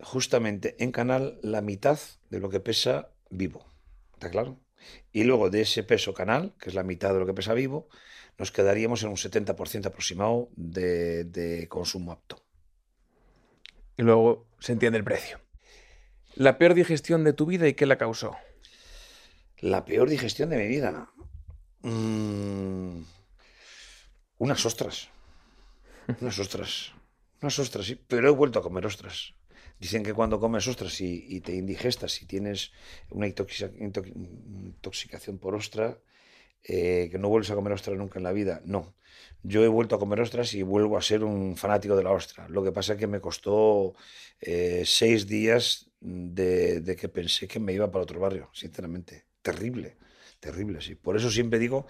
justamente en canal la mitad de lo que pesa vivo. ¿Está claro? Y luego de ese peso canal, que es la mitad de lo que pesa vivo, nos quedaríamos en un 70% aproximado de, consumo apto. Y luego se entiende el precio. ¿La peor digestión de tu vida y qué la causó? La peor digestión de mi vida. Mm, unas ostras. Unas ostras. Unas ostras, sí. Pero he vuelto a comer ostras. Dicen que cuando comes ostras y, te indigestas y tienes una intoxicación por ostra, eh, que no vuelves a comer ostras nunca en la vida. No. Yo he vuelto a comer ostras y vuelvo a ser un fanático de la ostra. Lo que pasa es que me costó eh, seis días de, que pensé que me iba para otro barrio, sinceramente. Terrible, terrible, sí. Por eso siempre digo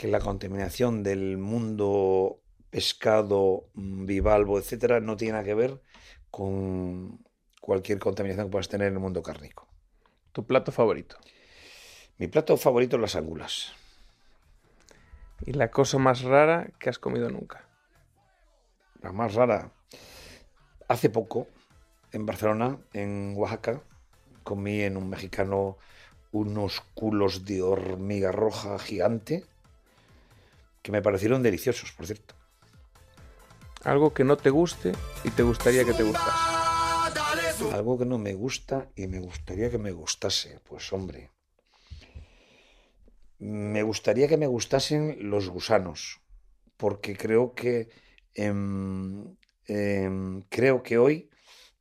que la contaminación del mundo pescado, mm, bivalvo, etcétera, no tiene nada que ver con cualquier contaminación que puedas tener en el mundo cárnico. ¿Tu plato favorito? Mi plato favorito es las angulas. ¿Y la cosa más rara que has comido nunca? La más rara. Hace poco, en Barcelona, en Oaxaca, comí en un mexicano unos culos de hormiga roja gigante que me parecieron deliciosos, por cierto. Algo que no te guste y te gustaría que te gustase. Algo que no me gusta y me gustaría que me gustase. Pues hombre, me gustaría que me gustasen los gusanos. porque creo que em, em, creo que hoy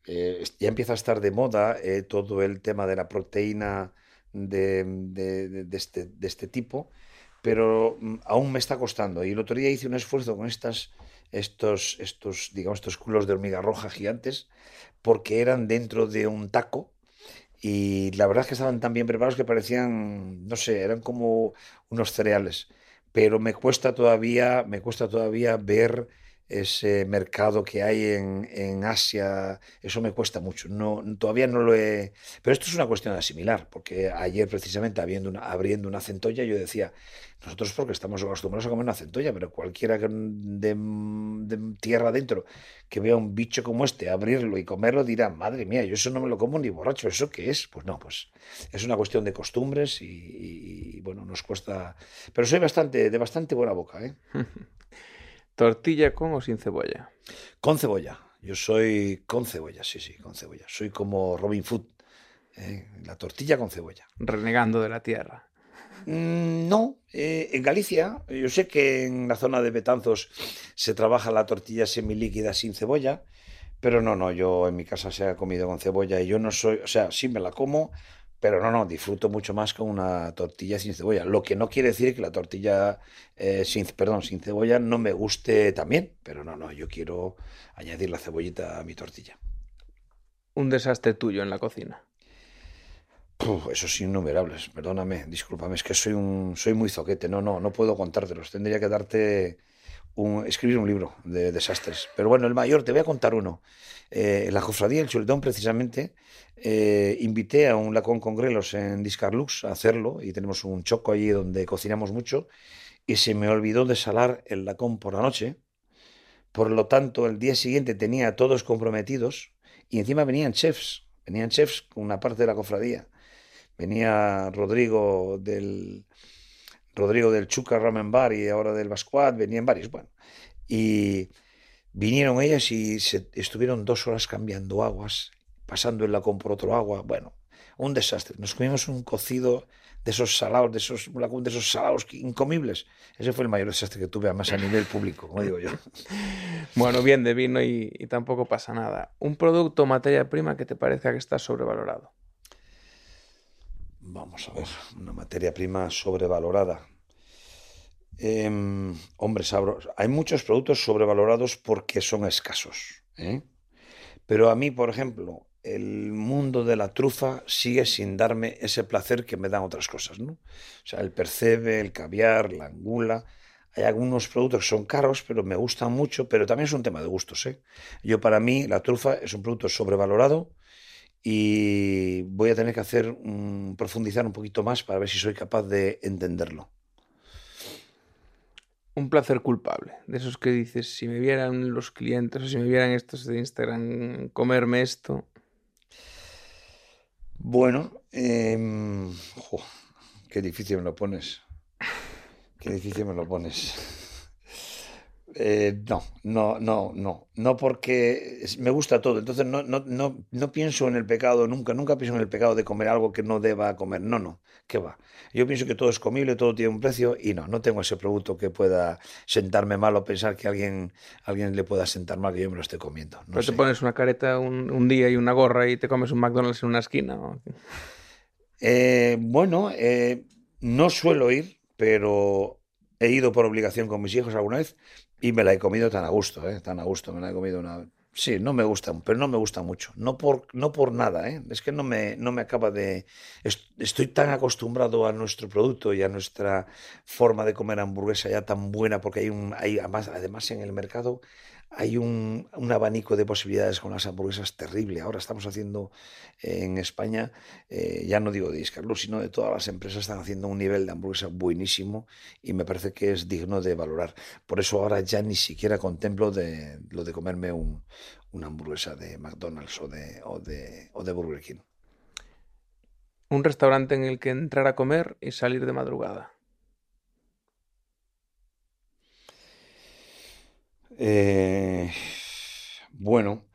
eh, ya empieza a estar de moda eh, todo el tema de la proteína de, de- de este, de este tipo, pero mm, aún me está costando. Y el otro día hice un esfuerzo con estas, estos, estos, digamos, estos culos de hormiga roja gigantes, porque eran dentro de un taco. Y la verdad es que estaban tan bien preparados que parecían, no sé, eran como unos cereales. Pero me cuesta todavía, me cuesta todavía ver ese mercado que hay en, en Asia. Eso me cuesta mucho. No, todavía no lo he. Pero esto es una cuestión de asimilar, porque ayer precisamente abriendo una, abriendo una centolla, yo decía, nosotros porque estamos acostumbrados a comer una centolla, pero cualquiera de, tierra adentro que vea un bicho como este, abrirlo y comerlo, dirá, madre mía, yo eso no me lo como ni borracho, ¿eso qué es? Pues no, pues es una cuestión de costumbres y, y, y, bueno, nos cuesta... Pero soy bastante, de bastante buena boca, ¿eh? ¿Tortilla con o sin cebolla? Con cebolla. Yo soy con cebolla, sí, sí, con cebolla. Soy como Robin Food. ¿eh? La tortilla con cebolla. Renegando de la tierra. Mm, No, eh, en Galicia, yo sé que en la zona de Betanzos se trabaja la tortilla semilíquida sin cebolla, pero no, no, yo en mi casa se ha comido con cebolla y yo no soy, o sea, sí me la como, pero no, no, disfruto mucho más con una tortilla sin cebolla. Lo que no quiere decir que la tortilla eh, sin, perdón, sin cebolla no me guste también, pero no, no, yo quiero añadir la cebollita a mi tortilla. Un desastre tuyo en la cocina. Puf, esos innumerables, perdóname, discúlpame, es que soy un, soy muy zoquete, no, no, no puedo contártelos, tendría que darte un, escribir un libro de desastres. Pero bueno, el mayor, te voy a contar uno. Eh, la cofradía del Chuletón, precisamente, eh, invité a un lacón con grelos en Discarlux a hacerlo y tenemos un choco allí donde cocinamos mucho y se me olvidó desalar el lacón por la noche. Por lo tanto, el día siguiente tenía a todos comprometidos y encima venían chefs, venían chefs con una parte de la cofradía. Venía Rodrigo del Rodrigo del Chuca Ramen Bar y ahora del Bascuat, venían varios, bueno. Y vinieron ellas y se estuvieron dos horas cambiando aguas, pasando el lacón por otro agua, bueno, un desastre. Nos comimos un cocido de esos salados, de esos, de esos salados incomibles. Ese fue el mayor desastre que tuve, además a nivel público, como digo yo. Bueno, bien de vino y, y tampoco pasa nada. Un producto o materia prima que te parezca que está sobrevalorado. Vamos a ver, una materia prima sobrevalorada. Eh, hombre, sabro, hay muchos productos sobrevalorados porque son escasos. ¿eh? Pero a mí, por ejemplo, el mundo de la trufa sigue sin darme ese placer que me dan otras cosas. ¿no? O sea, el percebe, el caviar, la angula. Hay algunos productos que son caros, pero me gustan mucho, pero también es un tema de gustos. ¿eh? Yo, para mí, la trufa es un producto sobrevalorado y voy a tener que hacer um, profundizar un poquito más para ver si soy capaz de entenderlo. Un placer culpable, de esos que dices, si me vieran los clientes o si me vieran estos de Instagram comerme esto. Bueno, jo, qué difícil me lo pones. Qué difícil me lo pones. Eh, no, no, no, no, no porque me gusta todo, entonces no, no, no, no pienso en el pecado nunca, nunca pienso en el pecado de comer algo que no deba comer, no, no, ¿qué va? Yo pienso que todo es comible, todo tiene un precio y no, no tengo ese producto que pueda sentarme mal o pensar que alguien, alguien le pueda sentar mal que yo me lo esté comiendo. No Pero sé. te pones una careta un, un, día y una gorra y te comes un McDonald's en una esquina. Eh, bueno, eh, no suelo ir, pero he ido por obligación con mis hijos alguna vez y me la he comido tan a gusto, ¿eh? tan a gusto, me la he comido una... Sí, no me gusta, pero no me gusta mucho. No por, no por nada, ¿eh? es que no me, no me acaba de... Estoy tan acostumbrado a nuestro producto y a nuestra forma de comer hamburguesa ya tan buena, porque hay un... Hay, además, además en el mercado hay un, abanico de posibilidades con las hamburguesas terrible. Ahora estamos haciendo eh, en España, eh, ya no digo de Iscarlus, sino de todas las empresas están haciendo un nivel de hamburguesa buenísimo y me parece que es digno de valorar. Por eso ahora ya ni siquiera contemplo de, lo de comerme un, una hamburguesa de McDonald's o de, o, de, o de Burger King. Un restaurante en el que entrar a comer y salir de madrugada. Eh, bueno,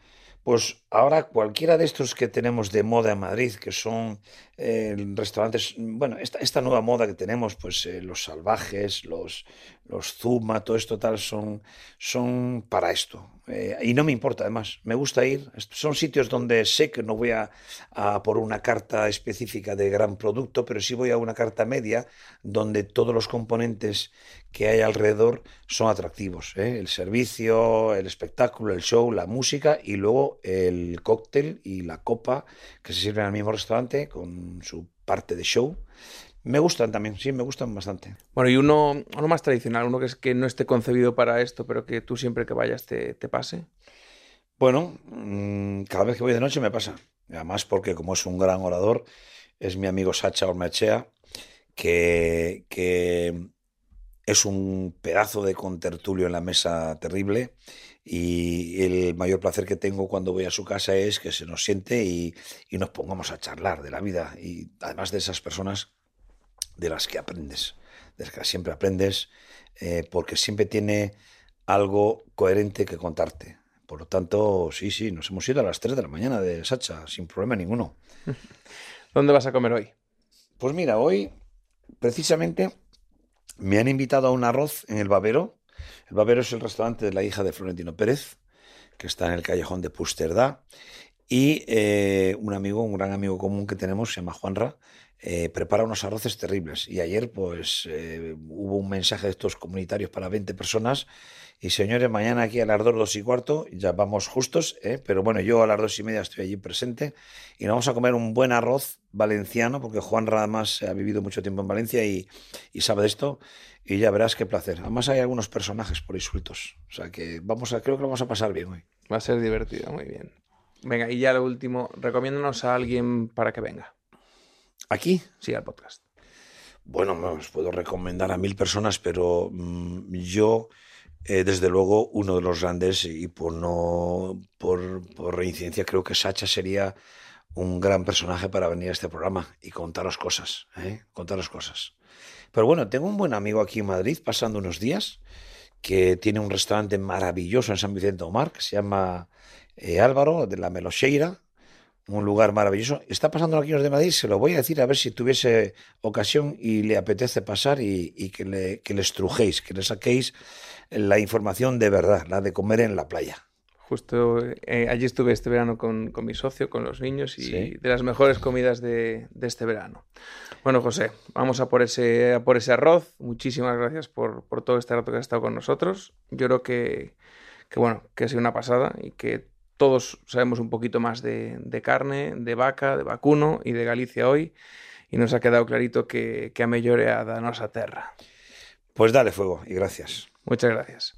Pues ahora cualquiera de estos que tenemos de moda en Madrid, que son eh, restaurantes, bueno, esta, esta, nueva moda que tenemos, pues eh, los salvajes, los, los Zuma, todo esto tal, son, son para esto. Eh, y no me importa, además, me gusta ir. Son sitios donde sé que no voy a, a, por una carta específica de gran producto, pero sí voy a una carta media donde todos los componentes que hay alrededor son atractivos. El servicio, el espectáculo, el show, la música y luego el cóctel y la copa que se sirven al mismo restaurante con su parte de show. Me gustan también, sí, me gustan bastante. Bueno, y uno, uno más tradicional, uno que, es, que no esté concebido para esto, pero que tú siempre que vayas te, te pase. Bueno, mm, cada vez que voy de noche me pasa. Además, porque como es un gran orador, es mi amigo Sacha Ormachea, que, que es un pedazo de contertulio en la mesa terrible y el mayor placer que tengo cuando voy a su casa es que se nos siente y, y, nos pongamos a charlar de la vida y además de esas personas de las que aprendes, de las que siempre aprendes, eh, porque siempre tiene algo coherente que contarte. Por lo tanto, sí, sí, nos hemos ido a las 3 de la mañana de Sacha, sin problema ninguno. ¿Dónde vas a comer hoy? Pues mira, hoy precisamente me han invitado a un arroz en el Babero, el Babero es el restaurante de la hija de Florentino Pérez, que está en el callejón de Pusterdá. Y eh, un amigo, un gran amigo común que tenemos, se llama Juanra, eh, prepara unos arroces terribles. Y ayer, pues, eh, hubo un mensaje de estos comunitarios para 20 personas. Y señores, mañana aquí a las 2, 2 y cuarto, ya vamos justos, ¿eh? pero bueno, yo a las 2 y media estoy allí presente. Y nos vamos a comer un buen arroz valenciano, porque Juan además ha vivido mucho tiempo en Valencia y, y sabe de esto y ya verás qué placer. Además hay algunos personajes por ahí sueltos. O sea que vamos a, creo que lo vamos a pasar bien hoy. Va a ser divertido, muy bien. Venga, y ya lo último, recomiéndanos a alguien para que venga. ¿Aquí? Sí, al podcast. Bueno, os puedo recomendar a mil personas, pero mmm, yo, eh, desde luego, uno de los grandes, y por no por, por reincidencia, creo que Sacha sería un gran personaje para venir a este programa y contaros cosas, ¿eh? contaros cosas. Pero bueno, tengo un buen amigo aquí en Madrid pasando unos días que tiene un restaurante maravilloso en San Vicente Omar que se llama eh, Álvaro de la Melocheira, un lugar maravilloso. Está pasando aquí de Madrid, se lo voy a decir a ver si tuviese ocasión y le apetece pasar y, y que, le, que le estrujéis, que le saquéis la información de verdad, la de comer en la playa. Justo eh, allí estuve este verano con, con, mi socio, con los niños, y ¿Sí? de las mejores comidas de, de, este verano. Bueno, José, vamos a por ese, a por ese arroz. Muchísimas gracias por, por, todo este rato que has estado con nosotros. Yo creo que, que, bueno, que ha sido una pasada y que todos sabemos un poquito más de, de carne, de vaca, de vacuno y de Galicia hoy. Y nos ha quedado clarito que, que a mellore a da nosa terra. Pues dale fuego y gracias. Muchas gracias.